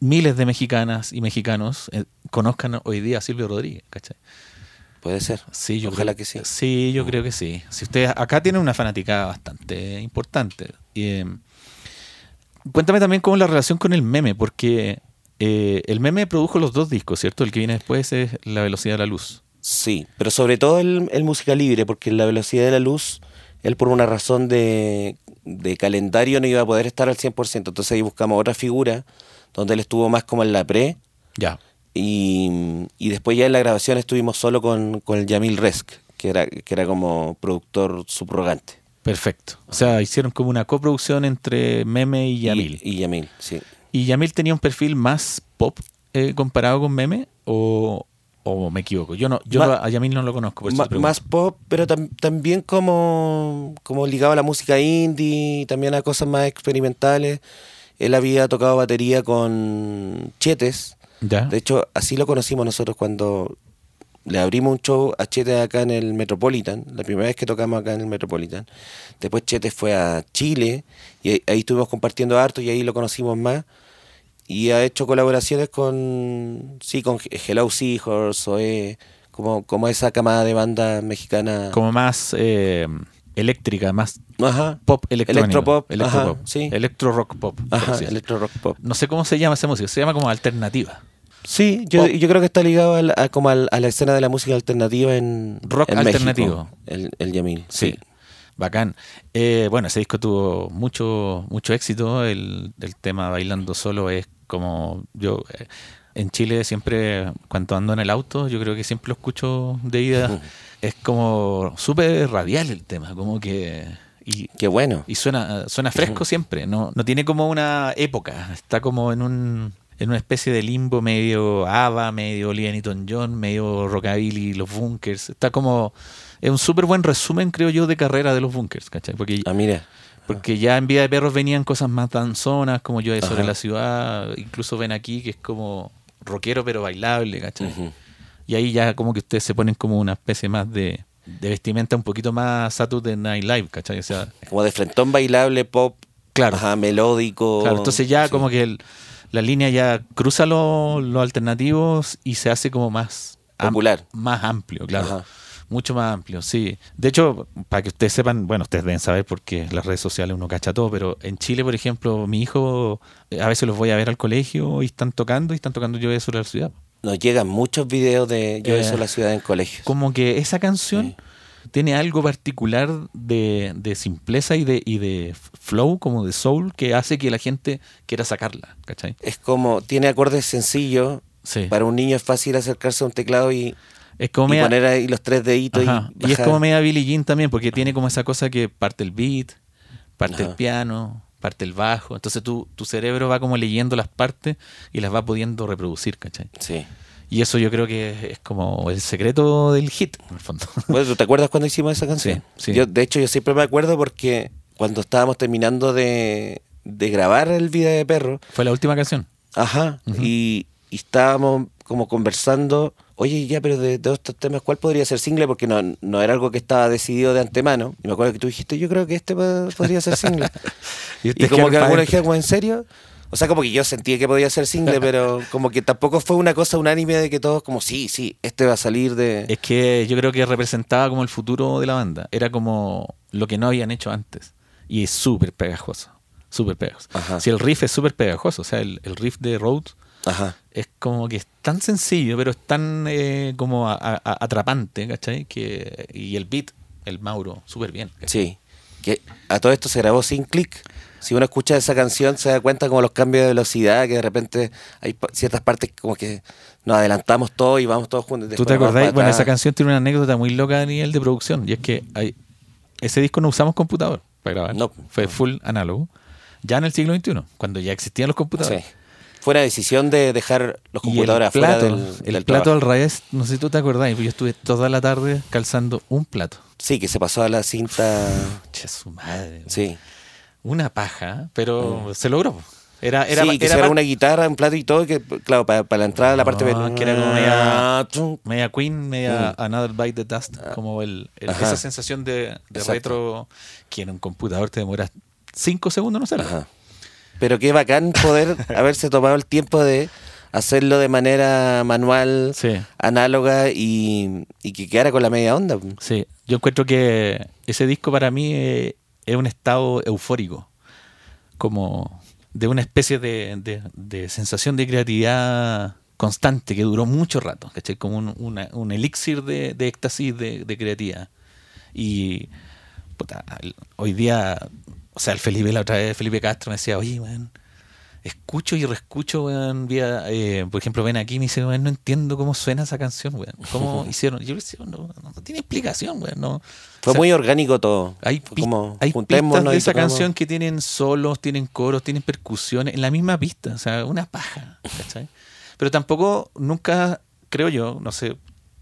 miles de mexicanas y mexicanos eh, conozcan hoy día a Silvio Rodríguez, ¿cachai? Puede ser. Sí, yo Ojalá creo, que sí. Sí, yo creo que sí. Si ustedes acá tienen una fanaticada bastante importante. Y, eh, cuéntame también cómo es la relación con el meme, porque eh, el meme produjo los dos discos, ¿cierto? El que viene después es La velocidad de la luz. Sí, pero sobre todo el, el música libre, porque en la velocidad de la luz, él por una razón de, de calendario no iba a poder estar al 100%. Entonces ahí buscamos otra figura, donde él estuvo más como en la pre, Ya. Y, y después ya en la grabación estuvimos solo con, con el Yamil Resk, que era, que era como productor subrogante. Perfecto. O sea, hicieron como una coproducción entre Meme y Yamil. Y, y Yamil, sí. ¿Y Yamil tenía un perfil más pop eh, comparado con Meme? ¿O, o me equivoco? Yo no, yo no- a Yamil no lo conozco. Por pregunto. más pop, pero tam- también como, como ligado a la música indie, también a cosas más experimentales. Él había tocado batería con Chetes. ¿Ya? De hecho, así lo conocimos nosotros cuando le abrimos un show a Chetes acá en el Metropolitan, la primera vez que tocamos acá en el Metropolitan. Después Chetes fue a Chile y ahí, estuvimos compartiendo harto y ahí lo conocimos más. Y ha hecho colaboraciones con, sí, con Hello Seahorse, como, como esa camada de bandas mexicanas. Como más eh, eléctrica, más Ajá, pop electrónico. Electropop, Electropop. ajá, sí. Electro rock pop. ajá, electro rock pop. No sé cómo se llama esa música, se llama como alternativa. Sí, yo, creo que está ligado al- a, como a la escena de la música alternativa en Rock en alternativo. México, el, el Yamil. Sí. Bacán. Eh, bueno, ese disco tuvo mucho, mucho éxito. El, el tema Bailando Solo es como yo eh, en Chile siempre, cuando ando en el auto, yo creo que siempre lo escucho de ida. Es como súper radial el tema, como que... Y, Qué bueno. y suena, suena fresco siempre, no, no tiene como una época, está como en un, en una especie de limbo medio ABBA, medio Olivia Newton-John, medio Rockabilly, los Bunkers. Está como... Es un súper buen resumen, creo yo, de carrera de los Bunkers, ¿cachai? Porque, Ah, mira. porque ya en Vida de Perros venían cosas más danzonas, como yo sobre Ajá. la ciudad. Incluso ven aquí que es como rockero pero bailable, ¿cachai? Ujú. Y ahí ya como que ustedes se ponen como una especie más de, de vestimenta un poquito más Saturday Night Live, ¿cachai? O sea, Como de frentón bailable, pop, Claro. ajá, melódico. Claro, entonces ya sí. como que el- la línea ya cruza lo- los alternativos y se hace como más am- Popular. más amplio, claro. Ajá. Mucho más amplio, sí. De hecho, para que ustedes sepan, bueno, ustedes deben saber porque las redes sociales uno cacha todo, pero en Chile, por ejemplo, mi hijo, eh, a veces los voy a ver al colegio y están tocando y están tocando yo sobre la ciudad. Nos llegan muchos videos de Yo Eh, la ciudad en colegios. Como que esa canción tiene algo particular de, de simpleza y de, y de flow, como de soul, que hace que la gente quiera sacarla, ¿cachai? Es como, tiene acordes sencillos. Sí. Para un niño es fácil acercarse a un teclado y, Es como y media- poner ahí los tres deditos Ajá, y, y, es como media Billie Jean también, porque tiene como esa cosa que parte el beat, parte el piano, parte el bajo. Entonces tu, tu cerebro va como leyendo las partes y las va pudiendo reproducir, ¿cachai? Sí. Y eso yo creo que es, como el secreto del hit, en el fondo. Bueno, ¿tú te acuerdas cuando hicimos esa canción? Sí, sí. Yo, de hecho, yo siempre me acuerdo porque cuando estábamos terminando de, de grabar el video de perro, Fue la última canción. ajá, y, y estábamos como conversando, oye, ya, pero de, de estos temas, ¿cuál podría ser single? Porque no, no era algo que estaba decidido de antemano. Y me acuerdo que tú dijiste, yo creo que este po- podría ser single. y ustedes como que algunos dijeron, ¿en serio? O sea, como que yo sentía que podía ser single, pero como que tampoco fue una cosa unánime de que todos como, sí, sí, este va a salir de... Es que yo creo que representaba como el futuro de la banda. Era como lo que no habían hecho antes. Y es súper pegajoso. Súper pegajoso. Ajá. Si el riff es súper pegajoso, o sea, el, el riff de Rhodes Ajá. es como que es tan sencillo, pero es tan eh, como a- a- atrapante, ¿cachai? Que, y el beat, el Mauro, súper bien. ¿cachai? Sí, que a todo esto se grabó sin clic. Si uno escucha esa canción se da cuenta como los cambios de velocidad, que de repente hay ciertas partes como que nos adelantamos todos y vamos todos juntos. ¿Tú te acordás? Bueno, esa canción tiene una anécdota muy loca a nivel de producción. Y es que hay, ese disco no usamos computador para grabar. No. Fue full análogo. Ya en el siglo XXI, cuando ya existían los computadores. Sí. Fue una decisión de dejar los computadores afuera plato, del, el del plato trabajo. al revés, no sé si tú te acordás, yo estuve toda la tarde calzando un plato. Sí, que se pasó a la cinta. Che, su madre. Sí. Una paja, pero se logró. Era, era, Mm. sí, que era era una guitarra, un plato y todo, que claro, para, para la entrada de la parte No, que era como media- media Queen, media Another Bite the Dust, como el, el- Ah. Esa sensación de, de retro que en un computador te demora cinco segundos, no sé. Ajá. Pero qué bacán poder haberse tomado el tiempo de hacerlo de manera manual, Sí, análoga y, y que quedara con la media onda. sí. Yo encuentro que ese disco para mí eh, es un estado eufórico, como de una especie de, de- de sensación de creatividad constante que duró mucho rato, ¿cachai? Como un, una- un elixir de, de éxtasis de, creatividad. Y puta, hoy día, o sea, el Felipe la otra vez, Felipe Castro me decía, oye, weón, escucho y reescucho, weón, vía, eh, por ejemplo, ven aquí y me dice, weón, no entiendo cómo suena esa canción, weón. ¿Cómo hicieron? Yo le decía, no, no, no tiene explicación, weón. No. Fue O sea, muy orgánico todo. hay, pis- como hay pistas de esa canción que tienen solos, tienen coros, tienen percusiones en la misma pista, o sea, una paja, ¿cachai? Pero tampoco, nunca, creo yo, no sé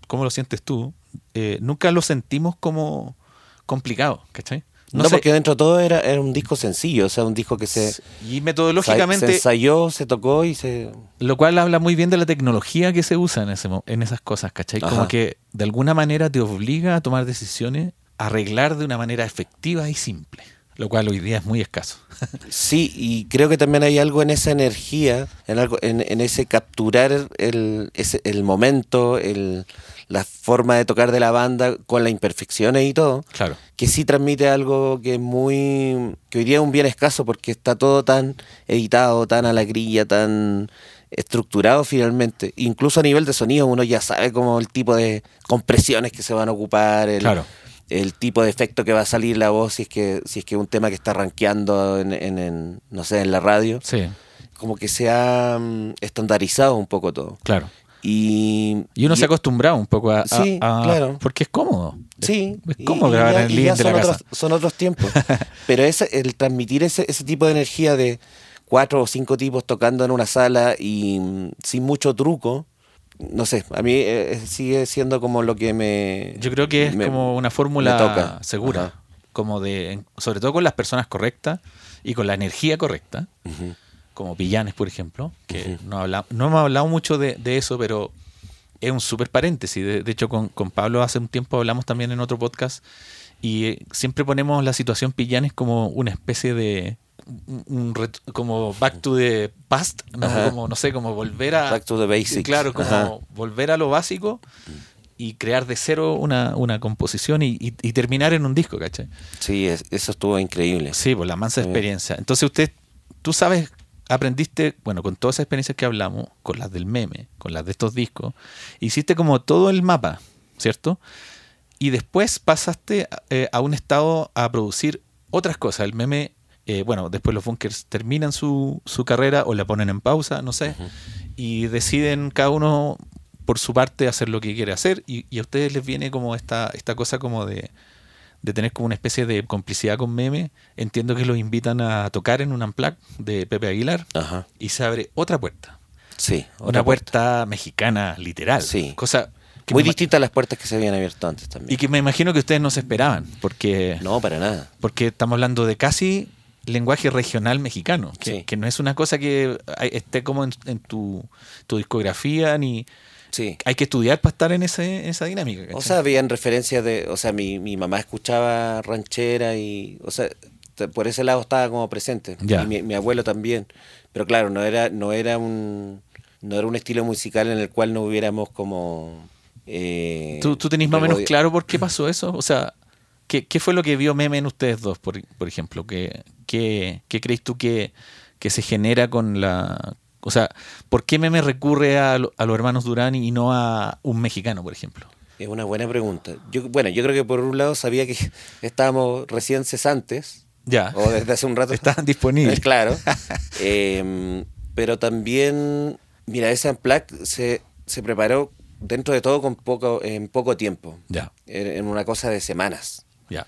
cómo lo sientes tú, eh, nunca lo sentimos como complicado, ¿cachai? No, sé, porque dentro de todo era, era un disco sencillo, o sea, un disco que se, y se metodológicamente, ensayó, se tocó y se... lo cual habla muy bien de la tecnología que se usa en, ese, en esas cosas, ¿cachai? Como que de alguna manera te obliga a tomar decisiones, a arreglar de una manera efectiva y simple, lo cual hoy día es muy escaso. Sí, y creo que también hay algo en esa energía, en, algo, en, en ese capturar el, ese, el momento, el, la forma de tocar de la banda con las imperfecciones y todo, Claro. que sí transmite algo que es muy. que hoy día es un bien escaso porque está todo tan editado, tan a la grilla, tan estructurado finalmente. Incluso a nivel de sonido uno ya sabe como el tipo de compresiones que se van a ocupar, el, Claro. El tipo de efecto que va a salir la voz si es que, si es que un tema que está rankeando en, en- en, no sé, en la radio. Sí, Como que se ha mm, estandarizado un poco todo. claro. Y, Y uno y- se ha acostumbrado un poco a... Sí, a- claro. Porque es cómodo. Sí, Es cómodo y grabar en el living de la son casa. otros, son otros tiempos. Pero ese, el transmitir ese, ese tipo de energía de cuatro o cinco tipos tocando en una sala y mm, sin mucho truco. No sé, a mí eh, sigue siendo como lo que me... Yo creo que es me- como una fórmula toca. segura, Ajá. como de, sobre todo con las personas correctas y con la energía correcta, como Pillanes, por ejemplo, que no, habla- no hemos hablado mucho de, de eso, pero es un súper paréntesis. De, de hecho, con, con Pablo hace un tiempo hablamos también en otro podcast y eh, siempre ponemos la situación Pillanes como una especie de... un- como back to the past, como no sé, como volver a Back to the basics. Claro, como Ajá. volver a lo básico y crear de cero una, una composición y, y- y terminar en un disco, ¿cachai? Sí, es- eso estuvo increíble. Sí, por la mansa Sí. experiencia. Entonces usted, tú sabes, aprendiste, bueno, con todas esas experiencias que hablamos, con las del meme, con las de estos discos, hiciste como todo el mapa, ¿cierto? Y después pasaste eh, a un estado a producir otras cosas. El meme, eh, bueno, después los bunkers terminan su, su carrera o la ponen en pausa, no sé, y deciden cada uno por su parte hacer lo que quiere hacer y, y a ustedes les viene como esta, esta cosa como de, de tener como una especie de complicidad con meme. Entiendo que los invitan a tocar en un unplug de Pepe Aguilar Ajá. y se abre otra puerta. Sí. Una puerta mexicana, literal. Sí. Cosa que Muy distinta a las puertas que se habían abierto antes también. Y que me imagino que ustedes no se esperaban, porque, No, para nada. porque estamos hablando de casi lenguaje regional mexicano, que, Sí. que no es una cosa que esté como en, en tu, tu discografía, ni Sí. hay que estudiar para estar en, ese, en esa dinámica. O sea, habían referencias de, o sea, mi, mi mamá escuchaba ranchera y, o sea, por ese lado estaba como presente. Ya. Y mi, mi abuelo también. Pero claro, no era, no era un, no era un estilo musical en el cual no hubiéramos como. eh, ¿Tú, tú tenés más o menos claro por qué pasó eso? O sea, ¿qué, qué fue lo que vio Meme en ustedes dos, por, por ejemplo? ¿Qué, qué, qué crees tú que, que se genera con la... O sea, ¿por qué Meme recurre a, lo- a los hermanos Durán y no a un mexicano, por ejemplo? Es una buena pregunta. Yo, bueno, yo creo que por un lado sabía que estábamos recién cesantes, Ya, o desde hace un rato. estaban disponibles. Claro. Em, pero también, mira, ese Unplugged se, se preparó dentro de todo con poco, en poco tiempo, Ya, en en una cosa de semanas. Ya.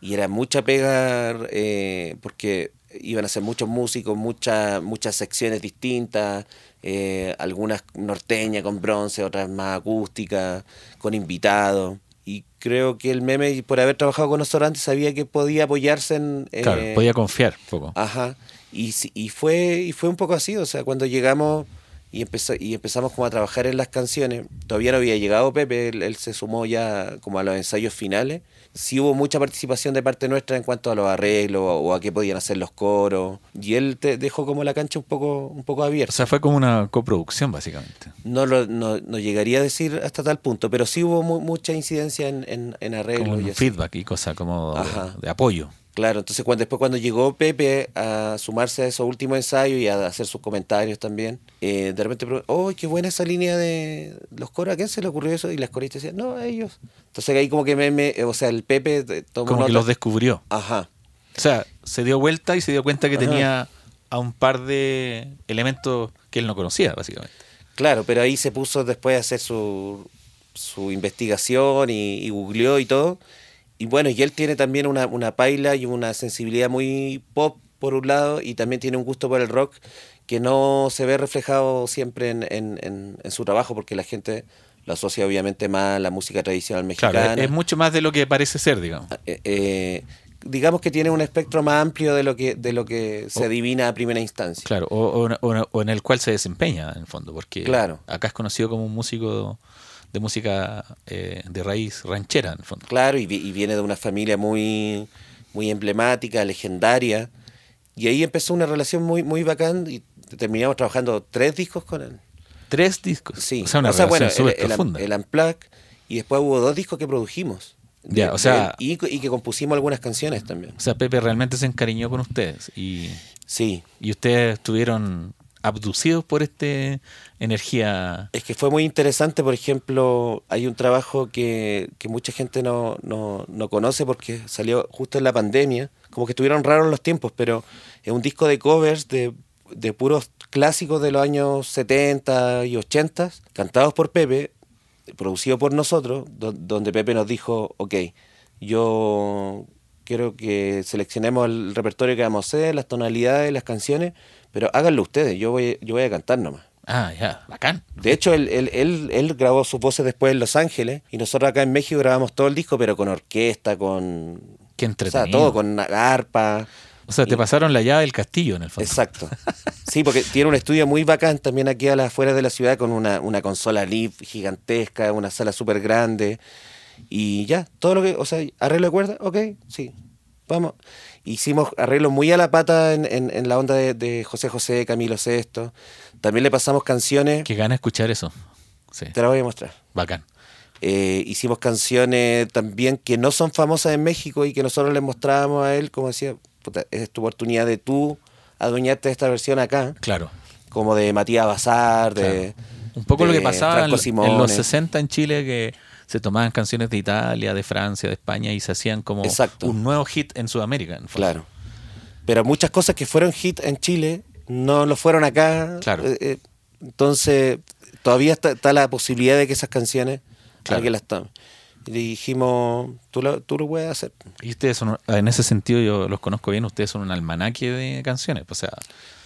Y era mucha pega eh, porque iban a ser muchos músicos, muchas muchas secciones distintas, eh, algunas norteñas con bronce, otras más acústicas, con invitados. Y creo que el meme, por haber trabajado con nosotros antes, sabía que podía apoyarse en... Claro, eh, podía confiar un poco. Ajá. Y, y fue y fue un poco así, o sea, cuando llegamos y, empezó, y empezamos como a trabajar en las canciones, todavía no había llegado Pepe, él, él se sumó ya como a los ensayos finales. Sí hubo mucha participación de parte nuestra en cuanto a los arreglos o, o a qué podían hacer los coros. Y él te dejó como la cancha un poco, un poco O abierta. sea, fue como una coproducción, básicamente. No, lo, no, no llegaría a decir hasta tal punto, pero sí hubo mu- mucha incidencia en, en, en arreglos. Como y un así. feedback y cosas como de apoyo. Claro, entonces cuando, después cuando llegó Pepe a sumarse a esos últimos ensayos y a hacer sus comentarios también, eh, de repente, ¡oh, qué buena esa línea de los coros! ¿A quién se le ocurrió eso? Y las coristas decían, no, a ellos. Entonces ahí como que me, me- o sea, el Pepe tomó Como que los descubrió. Ajá, O sea, se dio vuelta y se dio cuenta que Ajá. tenía a un par de elementos que él no conocía, básicamente. claro, pero ahí se puso después a hacer su, su investigación y, y googleó y todo. Y bueno, y él tiene también una, una paila y una sensibilidad muy pop por un lado y también tiene un gusto por el rock que no se ve reflejado siempre en, en- en- en su trabajo porque la gente lo asocia obviamente más a la música tradicional mexicana. Claro, es, mucho más de lo que parece ser, digamos. Eh, eh, digamos que tiene un espectro más amplio de lo que, de lo que se O- adivina a primera instancia. Claro, o, o- o- o en el cual se desempeña, en el fondo, porque Claro. acá es conocido como un músico de música eh, de raíz ranchera, en el fondo. Claro, y, y viene de una familia muy, muy emblemática, legendaria. Y ahí empezó una relación muy, muy bacán y terminamos trabajando tres discos con él. Tres discos. Sí, O sea, una relación bueno, el, el, profunda. el Unplugged, y después hubo dos discos que produjimos. Ya, o sea- él, y, y que compusimos algunas canciones también. O sea, Pepe realmente se encariñó con ustedes y, Sí, y ustedes estuvieron abducidos por esta energía. es que fue muy interesante, por ejemplo, hay un trabajo que, que mucha gente no, no, no conoce porque salió justo en la pandemia, como que estuvieron raros los tiempos, pero es un disco de covers de, de puros clásicos de los años 70 y 80, cantados por Pepe, producido por nosotros, do- donde Pepe nos dijo, ok, yo quiero que seleccionemos el repertorio que vamos a hacer, las tonalidades, las canciones, pero háganlo ustedes, yo voy, yo voy a cantar nomás. Ah, ya, bacán. De hecho, él, él, él, él grabó sus voces después en Los Ángeles y nosotros acá en México grabamos todo el disco, pero con orquesta, con... Qué O entretenido. sea, todo, con arpa. O sea, te y- pasaron la llave del castillo en el fondo. Exacto. Sí, porque tiene un estudio muy bacán también aquí a las afueras de la ciudad con una, una consola live gigantesca, una sala súper grande. Y ya, todo lo que, o sea, arreglo de cuerda, ok, sí, vamos. Hicimos arreglos muy a la pata en, en- en la onda de, de José José, Camilo Sesto. También le pasamos canciones, Qué gana escuchar eso. Sí, te la voy a mostrar. bacán. Eh, hicimos canciones también que no son famosas en México y que nosotros le mostrábamos a él, como decía, puta, es tu oportunidad de tú adueñarte de esta versión acá, Claro. como de Matías Bazar, de... Un poco lo que pasaba en, en los 60 en Chile, que se tomaban canciones de Italia, de Francia, de España y se hacían como Exacto. un nuevo hit en Sudamérica. en. Claro. Pero muchas cosas que fueron hit en Chile no lo fueron acá. Claro. Eh, eh, entonces, todavía está, está la posibilidad de que esas canciones Claro. alguien las tome. Y dijimos, tú lo, tú lo puedes hacer. Y ustedes son, en ese sentido yo los conozco bien, ustedes son un almanaque de canciones. O sea,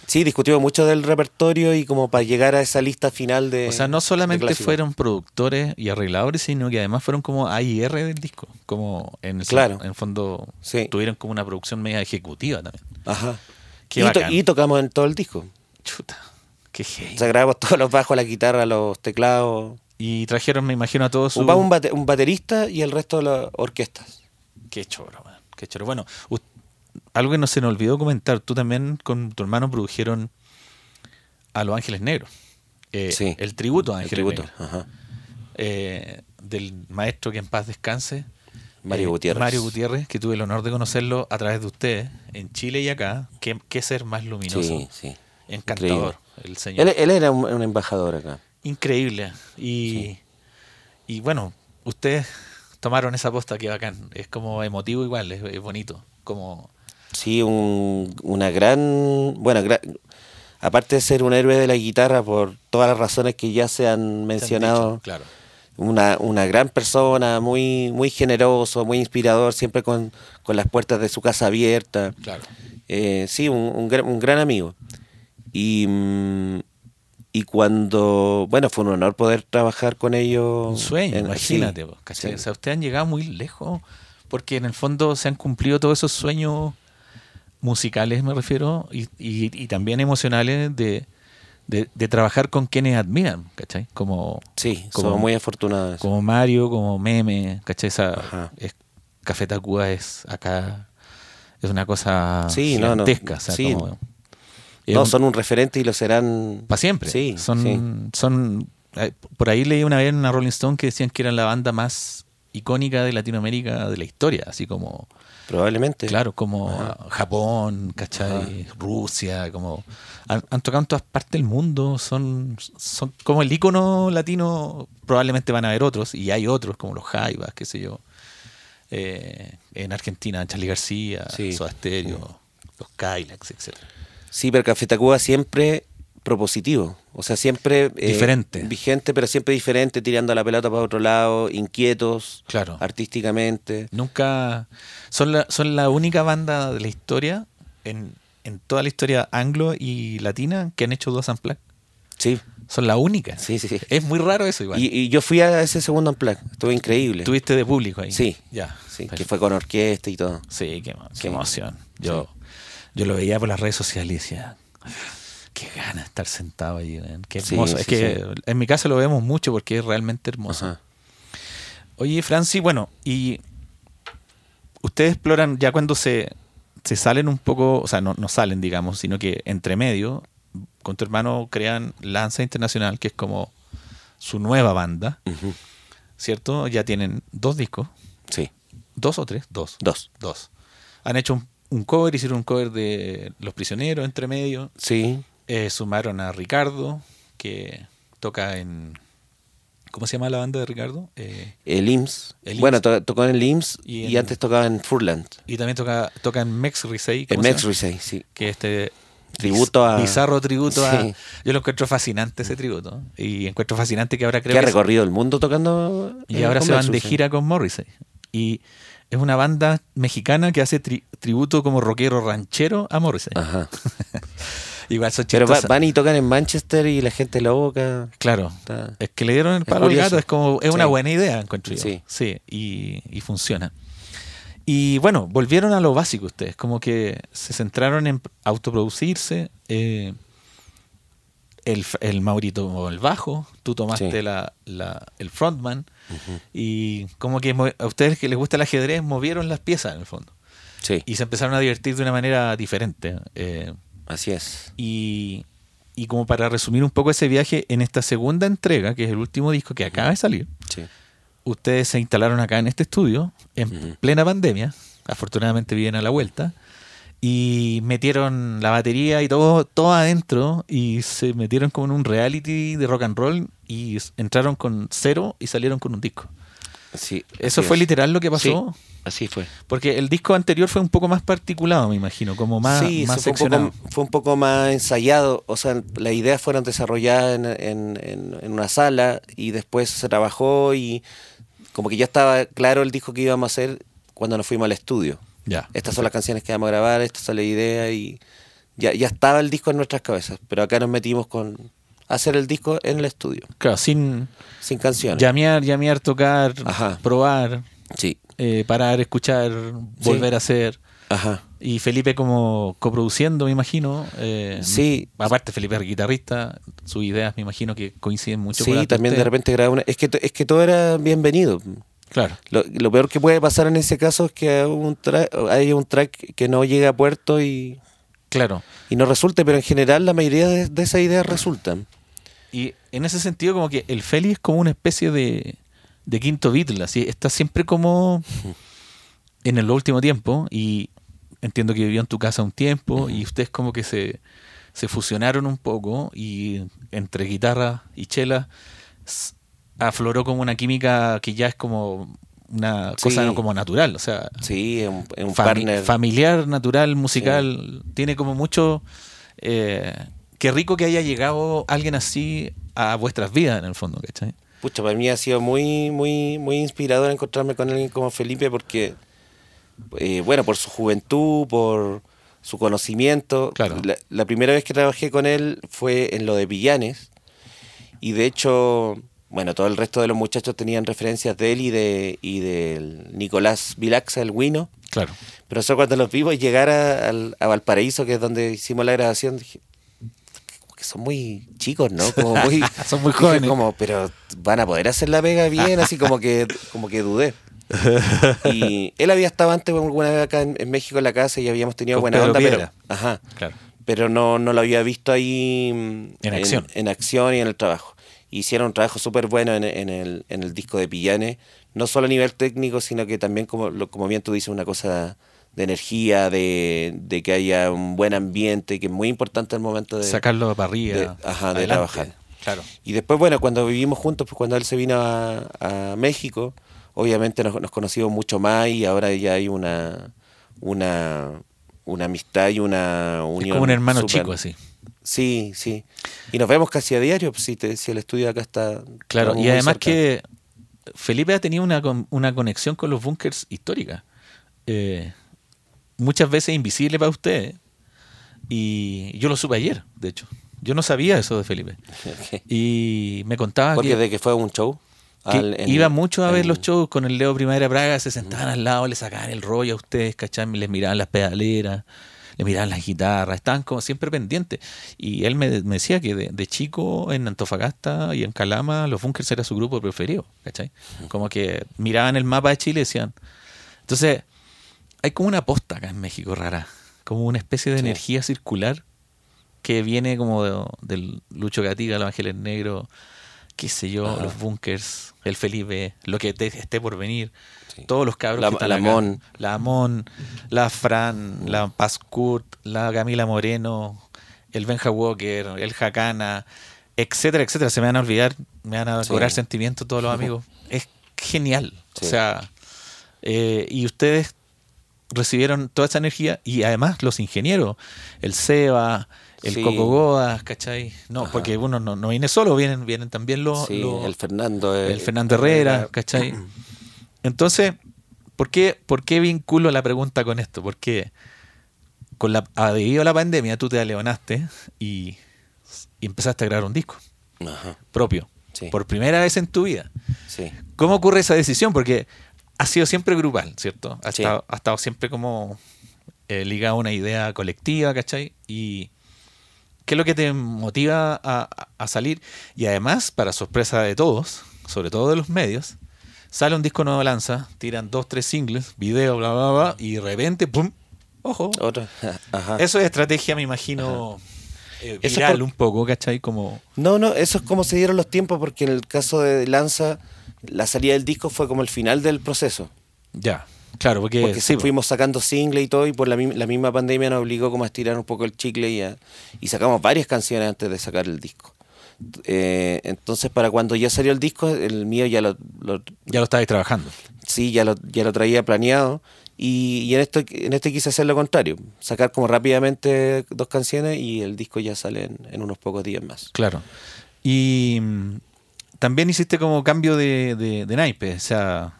Sí, discutimos mucho del repertorio y como para llegar a esa lista final de. o sea no solamente fueron productores y arregladores, sino que además fueron como AIR del disco. Como en el, Claro. en el fondo Sí. tuvieron como una producción media ejecutiva también. Ajá. Qué y, to- y tocamos en todo el disco. Chuta, qué heavy. O sea, grabamos todos los bajos, la guitarra, los teclados. Y trajeron, me imagino, a todos sus... Un, bate- un baterista y el resto de las orquestas. Qué choro, man, qué choro. Bueno, us- algo que no se nos olvidó comentar, tú también con tu hermano produjeron a Los Ángeles Negros. Eh, Sí. El tributo a El Ángeles tributo. Negros. Ajá. eh, del maestro que en paz descanse. Mario eh, Gutiérrez. Mario Gutiérrez, que tuve el honor de conocerlo a través de ustedes en Chile y acá. Qué, qué ser más luminoso. Sí, sí. Encantador, el señor. Él, él era un, un embajador acá. Increíble. Y, Sí. y bueno, ustedes tomaron esa posta que bacán. Es como emotivo igual, es, es bonito. Como Sí, un- una gran. Bueno, aparte de ser un héroe de la guitarra por todas las razones que ya se han mencionado, dicho, claro. una, una gran persona, muy, muy generoso, muy inspirador, siempre con, con las puertas de su casa abiertas. Claro. Eh, sí, un, un gran, un gran amigo. Y, y cuando, bueno, fue un honor poder trabajar con ellos. Un sueño, en- imagínate. sí, sí. O sea, ustedes han llegado muy lejos porque en el fondo se han cumplido todos esos sueños musicales, me refiero, y, y- y también emocionales de, de, de trabajar con quienes admiran, ¿cachai? Como, Sí, como- somos muy afortunados. como Mario, como Meme, ¿cachai? Esa, es, Café Tacuba es acá, es una cosa Sí, no, no, gigantesca. o sea, sí. como- es no, un- son un referente y lo serán para siempre. Sí, son, sí. son son, eh, por ahí leí una vez en una Rolling Stone que decían que eran la banda más icónica de Latinoamérica de la historia, así como, probablemente. claro, como Ajá. Japón, ¿cachai? Rusia, como han, han tocado en todas partes del mundo, son, son como el icono latino, probablemente van a haber otros, y hay otros como los Jaivas, qué sé yo. Eh, en Argentina, Charlie García, Sí. Soda Stereo, los Kylax, etcétera. Sí, pero Café Tacuba siempre propositivo. O sea, siempre. eh, Diferente. Vigente, pero siempre diferente, tirando la pelota para otro lado, inquietos, Claro. artísticamente. Nunca. Son la, son la única banda de la historia, en, en toda la historia anglo y latina, que han hecho dos unplugged. Sí, Son la única. sí, sí. sí. Es muy raro eso igual. Y, y yo fui a ese segundo unplug, estuvo increíble. ¿Tuviste de público ahí? Sí. Ya. Sí, que fue con orquesta y todo. Sí, qué, emo- qué Sí. emoción. Yo, yo lo veía por las redes sociales y decía, qué gana estar sentado allí. Qué hermoso. sí, es que sí. en mi casa lo vemos mucho porque es realmente hermoso. Ajá. Oye, Franci, bueno, y ustedes exploran ya cuando se, se salen un poco, o sea, no, no salen, digamos, sino que entre medio, con tu hermano crean Lanza Internacional, que es como su nueva banda. ¿cierto? Ya tienen dos discos, Sí, dos o tres, dos. dos. Dos. Han hecho un, un cover, hicieron un cover de Los Prisioneros entre medio, Sí, eh, sumaron a Ricardo, que toca en... ¿Cómo se llama la banda de Ricardo? Eh, el IMSS. El bueno, to- tocó en el IMSS Y y, en- antes tocaba en Furland. y también toca, toca en Mex Risei. En ¿cómo se Mex? Risei, sí. que este Tributo a- bizarro tributo a yo lo encuentro fascinante ese tributo y encuentro fascinante que ahora creo Que ha recorrido el mundo tocando. y ahora se van de gira con Morrissey Y es una banda mexicana que hace tri- tributo como rockero ranchero a Morrissey. Ajá. Igual son Pero va- van y tocan en Manchester y la gente loca. Claro. Está- Es que le dieron el palo al gato, es como, es una buena idea, encuentro yo. Sí. Sí, y, y funciona. Y bueno, volvieron a lo básico ustedes, como que se centraron en autoproducirse. eh, el, el Maurito tomó el bajo, tú tomaste Sí. la, la- el frontman, y como que a ustedes que les gusta el ajedrez movieron las piezas en el fondo. Sí, Y se empezaron a divertir de una manera diferente. eh, así es. y, y como para resumir un poco ese viaje, en esta segunda entrega, que es el último disco que acaba de salir, Sí. ustedes se instalaron acá en este estudio, en plena pandemia, afortunadamente viven a la vuelta, y metieron la batería y todo, todo adentro, y se metieron como en un reality de rock and roll, y entraron con cero y salieron con un disco. Sí, ¿Eso fue es. literal lo que pasó? Sí, así fue. Porque el disco anterior fue un poco más particulado, me imagino, como más, sí, más fue un, poco, fue un poco más ensayado. O sea, las ideas fueron desarrolladas en, en- en- en una sala y después se trabajó y como que ya estaba claro el disco que íbamos a hacer cuando nos fuimos al estudio. Ya. Estas son las canciones que vamos a grabar, esta es la idea y ya, ya estaba el disco en nuestras cabezas. Pero acá nos metimos con hacer el disco en el estudio, Claro, sin sin canciones. llamear, llamear, tocar, Ajá. probar, Sí, eh, parar, escuchar, volver a hacer. ajá. Y Felipe como coproduciendo, me imagino. eh, Sí. Aparte, Felipe es guitarrista, sus ideas me imagino que coinciden mucho con Sí, también de repente grabé una... Es que, es que todo era bienvenido. Claro, Lo, lo peor que puede pasar en ese caso es que un haya un track que no llegue a puerto y, claro. y no resulte, pero en general la mayoría de, de esas ideas resultan. Y en ese sentido, como que el Feli es como una especie de, de quinto Beatle, así, está siempre como en el último tiempo, y entiendo que vivió en tu casa un tiempo, y ustedes como que se, se fusionaron un poco, y entre guitarra y chela afloró como una química que ya es como una cosa no como natural, o sea, Sí, un, un fami- partner. familiar, natural, musical, tiene como mucho... Eh, qué rico que haya llegado alguien así a vuestras vidas, en el fondo, ¿cachai? Pucha, para mí ha sido muy, muy, muy inspirador encontrarme con alguien como Felipe porque, eh, bueno, por su juventud, por su conocimiento. Claro. La, la primera vez que trabajé con él fue en lo de Villanes y de hecho, bueno, todo el resto de los muchachos tenían referencias de él y de y del Nicolás Vilaxa, el Wino. Claro. Pero eso cuando los vimos llegar a, al- a Valparaíso, que es donde hicimos la grabación, dije, que son muy chicos, ¿no? Como muy, Son muy jóvenes. como, pero van a poder hacer la pega bien, así como que, como que dudé. Y él había estado antes alguna vez acá en, en México en la casa y habíamos tenido Con buena Pedro onda, pero, Piedra. ajá, Claro. pero no, no lo había visto ahí mm, En acción. en acción y en el trabajo. Hicieron un trabajo súper bueno en, en el, en el disco de Pillanes, no solo a nivel técnico, sino que también, como, lo- como bien tú dices, una cosa de energía, de, de que haya un buen ambiente, que es muy importante al momento de... Sacarlo para arriba. de- ajá, de trabajar. Claro. Y después, bueno, cuando vivimos juntos, pues cuando él se vino a, a México, obviamente nos, nos conocimos mucho más y ahora ya hay una, una, una amistad y una Es unión. como un hermano chico, así. Sí, sí. Y nos vemos casi a diario, pues, si, te- si el estudio acá está. Claro, y además que Felipe ha tenido una, una conexión con los bunkers históricas. Eh, muchas veces invisible para ustedes. Y yo lo supe ayer, de hecho. Yo no sabía eso de Felipe. Y me contaba Porque que, de que fue un show. que al- en- iba mucho a ver los shows con el Leo Primavera Braga, se sentaban al lado, le sacaban el rollo a ustedes, ¿cachai? Les miraban las pedaleras, le miraban las guitarras, estaban como siempre pendientes. Y él me, me decía que de, de chico en Antofagasta y en Calama, los Bunkers era su grupo preferido, ¿cachai? Como que miraban el mapa de Chile y decían. Entonces, hay como una posta acá en México rara, como una especie de Sí. energía circular que viene como de- del Lucho Gatiga, Los Ángeles Negros, qué sé yo, Ajá. los bunkers, el Felipe, lo que te- esté por venir, Sí. todos los cabros La- que están la acá. Mon. La Mon, la Fran, la Pascut, la Camila Moreno, el Benja Walker, el Jacana, etcétera, etcétera. Se me van a olvidar, me van a Sí. cobrar sentimientos todos los amigos. Es genial. Sí. O sea, eh, y ustedes recibieron toda esa energía y además los ingenieros, el Seba, el Sí. Coco Godas, ¿cachai? No, Ajá. porque uno no, no viene solo, vienen, vienen también los, Sí, los- el Fernando. eh, el Fernando Herrera, ¿cachai? Entonces, ¿por qué, ¿por qué vinculo la pregunta con esto? Porque con la, debido a la pandemia tú te aleonaste y, y empezaste a grabar un disco Ajá, propio. Sí. Por primera vez en tu vida. sí. ¿Cómo ocurre esa decisión? Porque ha sido siempre grupal, ¿cierto? Ha, Sí. estado, ha estado siempre como eh, ligado a una idea colectiva, ¿cachai? Y ¿qué es lo que te motiva a, salir? Y además, para sorpresa de todos, sobre todo de los medios, sale un disco nuevo de lanza, tiran dos, tres singles, video, bla, bla, bla, y de repente, ¡pum! ¡Ojo! Otra. Ajá. Eso es estrategia, me imagino, eh, viral por- un poco, ¿cachai? Como... No, no, eso es como se dieron los tiempos, porque en el caso de Lanza, la salida del disco fue como el final del proceso. Ya, claro, porque, Porque sí, fuimos sacando single y todo, y por la, la misma pandemia nos obligó como a estirar un poco el chicle y, a- y sacamos varias canciones antes de sacar el disco. Eh, entonces, para cuando ya salió el disco, el mío ya lo, lo- ya lo estabais trabajando. sí, ya lo, ya lo traía planeado. Y, y en esto en este quise hacer lo contrario, sacar como rápidamente dos canciones y el disco ya sale en, en unos pocos días más. Claro. Y también hiciste como cambio de, de, de naipe, o sea,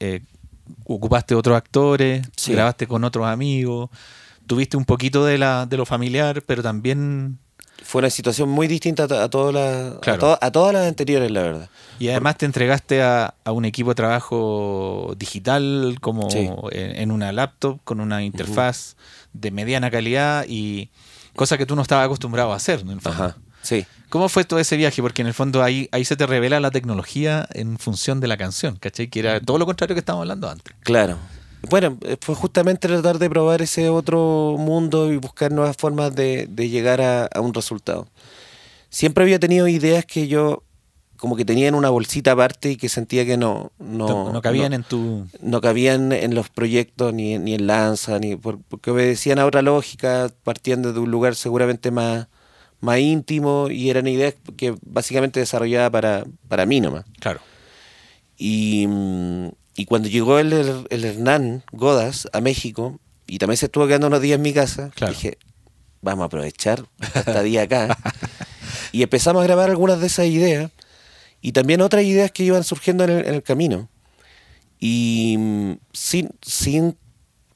eh, ocupaste otros actores, Sí. grabaste con otros amigos, tuviste un poquito de, la, de lo familiar, pero también... Fue una situación muy distinta a, to- a todas las Claro. a, to- a todas las anteriores, la verdad. Y además te entregaste a, a un equipo de trabajo digital, como Sí. en, en una laptop, con una interfaz de mediana calidad y cosa que tú no estabas acostumbrado a hacer. En el fondo. Ajá, sí. ¿Cómo fue todo ese viaje? Porque en el fondo ahí, ahí se te revela la tecnología en función de la canción, ¿cachai? Que era todo lo contrario que estábamos hablando antes. Claro. Bueno, eh, fue justamente tratar de probar ese otro mundo y buscar nuevas formas de, de llegar a, a un resultado. Siempre había tenido ideas que yo como que tenía en una bolsita aparte y que sentía que no... No, No, cabían no- en tu... no cabían en los proyectos ni, ni en Lanza, ni por- porque obedecían a otra lógica, partían desde un lugar seguramente más, más íntimo y eran ideas que básicamente desarrollaba para, para mí nomás. Claro. Y, y cuando llegó el, el, Hernán Godas a México, y también se estuvo quedando unos días en mi casa, Claro. dije, vamos a aprovechar esta día acá. y empezamos a grabar algunas de esas ideas, y también otras ideas que iban surgiendo en el, en el camino. Y mm, sin, sin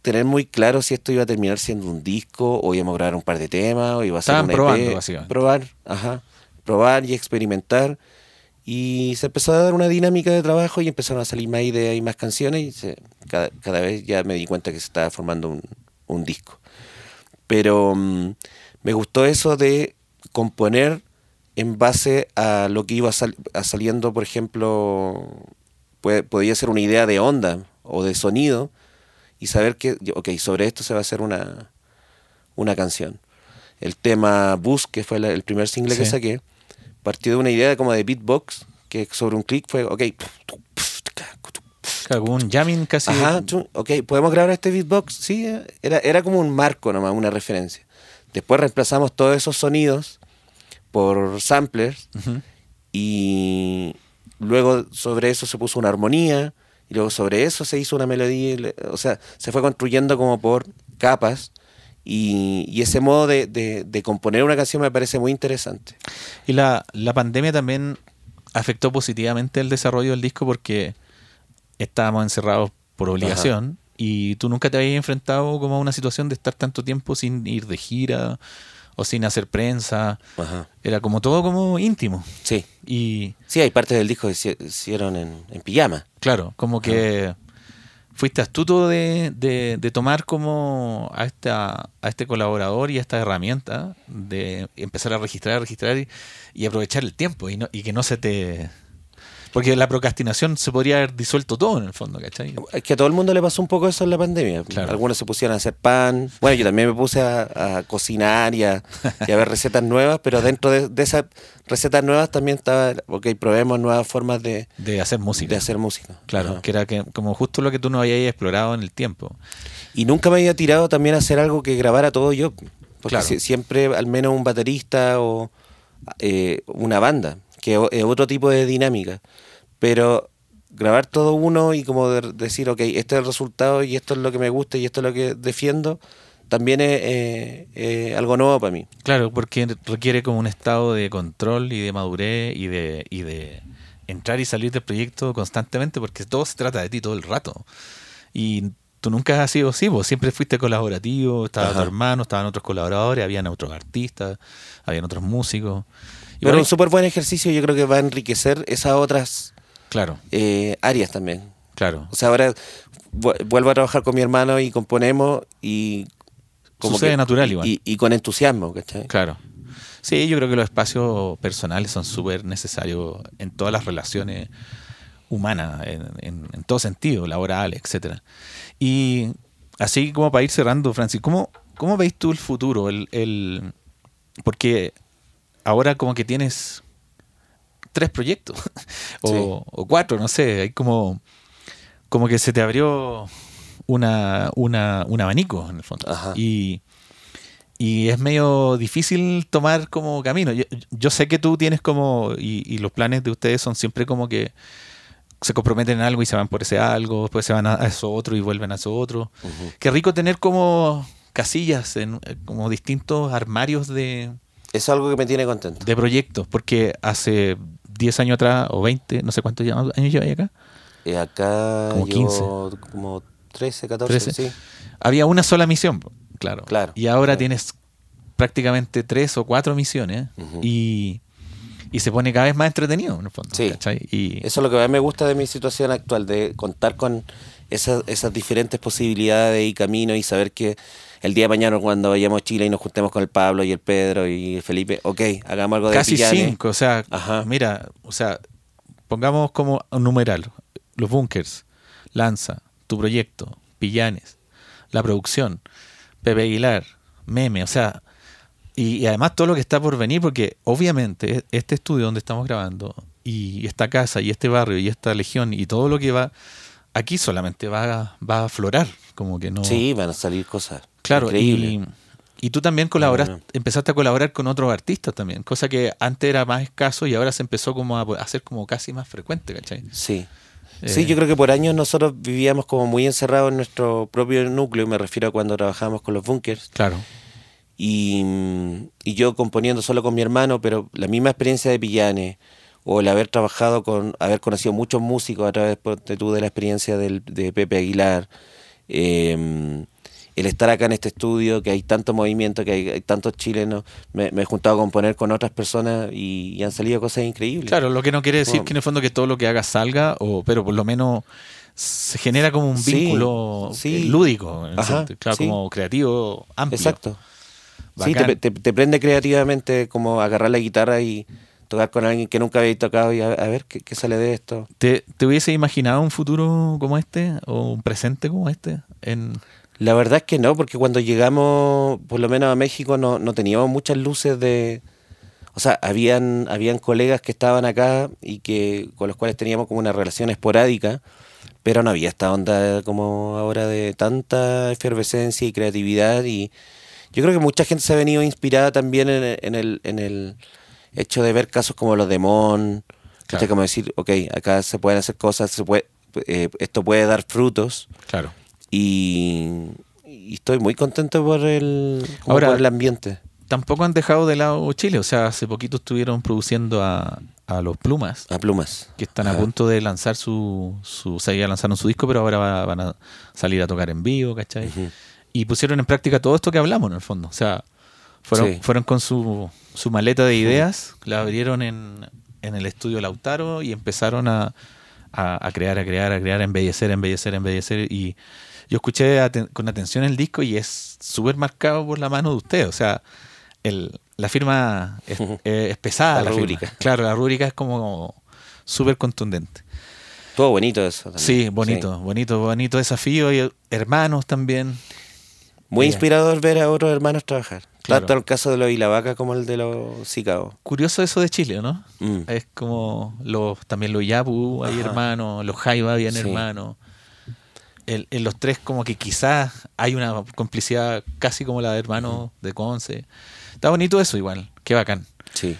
tener muy claro si esto iba a terminar siendo un disco, o íbamos a grabar un par de temas, o iba a ser Estaban una EP, probando, básicamente. Probar, ajá. Probar y experimentar. Y se empezó a dar una dinámica de trabajo y empezaron a salir más ideas y más canciones y se- cada, cada vez ya me di cuenta que se estaba formando un, un disco. Pero mm, me gustó eso de componer en base a lo que iba sal- a saliendo, por ejemplo, puede- podía ser una idea de onda o de sonido y saber que, ok, sobre esto se va a hacer una, una canción. El tema Bus, que fue la- el primer single que Sí. saqué, partió de una idea como de beatbox, que sobre un clic fue, ok, como un jamming casi. Ajá, ok, ¿podemos grabar este beatbox? Sí, era, era como un marco nomás, una referencia. Después reemplazamos todos esos sonidos por samplers Ujú. y luego sobre eso se puso una armonía y luego sobre eso se hizo una melodía, le- o sea, se fue construyendo como por capas y, y ese modo de, de- de componer una canción me parece muy interesante. Y la, la pandemia también afectó positivamente el desarrollo del disco porque estábamos encerrados por obligación y tú nunca te habías enfrentado como a una situación de estar tanto tiempo sin ir de gira o sin hacer prensa. Ajá. Era como todo como íntimo. Sí, Y sí, hay partes del disco que se hicieron en, en pijama. claro, como que fuiste astuto de, de- de tomar como a, esta, a este colaborador y a esta herramienta de empezar a registrar, registrar y, y aprovechar el tiempo y, no, y que no se te... Porque la procrastinación se podría haber disuelto todo en el fondo, ¿cachai? Es que a todo el mundo le pasó un poco eso en la pandemia. Claro. Algunos se pusieron a hacer pan. Bueno, yo también me puse a, a cocinar y a, y a ver recetas nuevas, pero dentro de, de esas recetas nuevas también estaba, ok, probemos nuevas formas de, De hacer música. de hacer música. Claro, que era que, como justo lo que tú no habías explorado en el tiempo. Y nunca me había tirado también a hacer algo que grabara todo yo. Porque Claro. si- siempre al menos un baterista o eh, una banda, que es otro tipo de dinámica. Pero grabar todo uno y como de- decir, ok, este es el resultado y esto es lo que me gusta y esto es lo que defiendo, también es eh, eh, algo nuevo para mí. Claro, porque requiere como un estado de control y de madurez y de, y de entrar y salir del proyecto constantemente, porque todo se trata de ti todo el rato. Y tú nunca has sido así, vos siempre fuiste colaborativo, estaba tu Ajá. hermano, estaban otros colaboradores, habían otros artistas, habían otros músicos. Y Pero un súper buen ejercicio yo creo que va a enriquecer esas otras claro, eh, áreas también. claro. O sea, ahora vu- vuelvo a trabajar con mi hermano y componemos y... Sucede natural igual. Y, y con entusiasmo, ¿cachai? Claro. Sí, yo creo que los espacios personales son súper necesarios en todas las relaciones humanas, en, en- en todo sentido, laboral, etcétera. Y así como para ir cerrando, Francis, ¿cómo, cómo veis tú el futuro? El, el- porque ahora como que tienes tres proyectos, o, Sí. o cuatro, no sé, hay como, como que se te abrió una, una, un abanico en el fondo. Ajá. Y, y es medio difícil tomar como camino. Yo, yo sé que tú tienes como, y, y los planes de ustedes son siempre como que se comprometen en algo y se van por ese algo, después se van a eso otro y vuelven a eso otro. Qué rico tener como casillas, en, como distintos armarios de, es algo que me tiene contento. de proyectos, porque hace 10 años atrás, o 20, no sé cuántos años lleva acá, Eh, acá Como llevo como 13, 14, 13. sí. había una sola misión, claro. Claro, Y ahora claro. tienes prácticamente tres o cuatro misiones y, y se pone cada vez más entretenido, en el fondo. Sí. Y, Eso es lo que más me gusta de mi situación actual, de contar con esas, esas diferentes posibilidades y caminos y saber que el día de mañana cuando vayamos a Chile y nos juntemos con el Pablo y el Pedro y el Felipe, ok, hagamos algo de casi Pillanes. cinco, o sea, Ajá. mira, o sea, pongamos como un numeral, los bunkers, Lanza, tu proyecto, Pillanes, la producción, Pepe Aguilar, Meme, o sea, y, y además todo lo que está por venir, porque obviamente este estudio donde estamos grabando, y esta casa, y este barrio, y esta legión, y todo lo que va, aquí solamente va, va a aflorar, como que no... Sí, van a salir cosas. Claro, increíbles. y, y tú también colaboras, Bueno. empezaste a colaborar con otros artistas también, cosa que antes era más escaso y ahora se empezó como a hacer como casi más frecuente, ¿cachai? Sí. Eh, Sí, yo creo que por años nosotros vivíamos como muy encerrados en nuestro propio núcleo, me refiero a cuando trabajábamos con los bunkers, Claro, y, y yo componiendo solo con mi hermano, pero la misma experiencia de Pillanes, o el haber trabajado con, haber conocido muchos músicos a través tú, de la experiencia del, de Pepe Aguilar, eh, el estar acá en este estudio, que hay tanto movimiento, que hay, hay tantos chilenos, me, me he juntado a componer con otras personas y, y han salido cosas increíbles. claro, lo que no quiere decir Bueno. que en el fondo que todo lo que hagas salga, o, pero por lo menos se genera como un vínculo sí. eh, lúdico, en el Ajá, sentido, claro, sí. como creativo, amplio. Exacto. Sí, te, te- te prende creativamente como agarrar la guitarra y tocar con alguien que nunca había tocado y a, a ver qué, qué sale de esto. ¿Te, ¿Te hubiese imaginado un futuro como este o un presente como este? En, La verdad es que no, porque cuando llegamos, por lo menos a México, no, no teníamos muchas luces de... O sea, habían, habían colegas que estaban acá y que con los cuales teníamos como una relación esporádica, pero no había esta onda como ahora de tanta efervescencia y creatividad y yo creo que mucha gente se ha venido inspirada también en el, en el, en el hecho de ver casos como los de Mon. Claro. como decir, ok, acá se pueden hacer cosas, se puede, eh, esto puede dar frutos claro. Y, y estoy muy contento por el, Ahora- por el ambiente. Tampoco han dejado de lado Chile, o sea, hace poquito estuvieron produciendo a, a los Plumas, A plumas. que están a punto de lanzar su, su o sea, ya lanzaron su disco, pero ahora va- van a salir a tocar en vivo, ¿cachai? Y pusieron en práctica todo esto que hablamos, en el fondo. O sea, fueron, Sí. fueron con su, su maleta de ideas, la abrieron en, en el estudio Lautaro y empezaron a, a, a crear, a crear, a crear, a embellecer, a embellecer, a embellecer. Y yo escuché aten- con atención el disco y es súper marcado por la mano de usted. O sea, el, la firma es, es pesada. La La, firma. rúbrica. Claro, la rúbrica es como súper contundente. Todo bonito eso. también. Sí, bonito, bonito, bonito desafío. Y hermanos también. Muy inspirador ver a otros hermanos trabajar. Claro. Tanto el caso de los Ilavaca como el de los Sicao. Curioso eso de Chile, ¿no? Mm. Es como los también los Yapu hay hermanos, los Jaiba habían Sí. hermanos. El- en los tres como que quizás hay una complicidad casi como la de hermanos de Conce. Está bonito eso igual, qué bacán. Sí.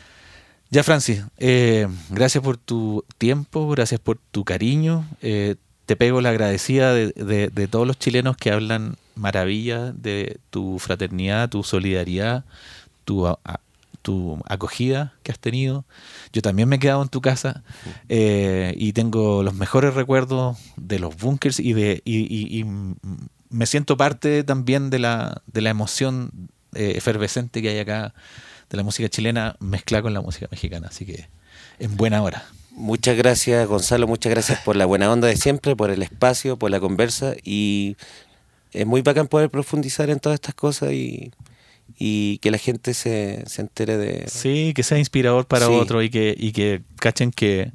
Ya Francis, eh, gracias por tu tiempo, gracias por tu cariño. eh, te pego la agradecida de, de- de todos los chilenos que hablan maravilla de tu fraternidad, tu solidaridad, tu, a- a- tu acogida que has tenido. Yo también me he quedado en tu casa eh, y tengo los mejores recuerdos de los bunkers y de y, me siento parte también de la, de la emoción eh, efervescente que hay acá de la música chilena mezclada con la música mexicana. Así que en buena hora. Muchas gracias, Gonzalo. Muchas gracias por la buena onda de siempre, por el espacio, por la conversa. Y es muy bacán poder profundizar en todas estas cosas y, y que la gente se, se entere de. Sí, que sea inspirador para Sí. otro y que, y que cachen que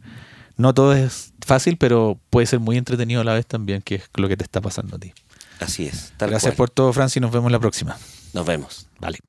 no todo es fácil, pero puede ser muy entretenido a la vez también, que es lo que te está pasando a ti. Así es. Tal Gracias cual. por todo, Francis. Nos vemos la próxima. Nos vemos. Vale.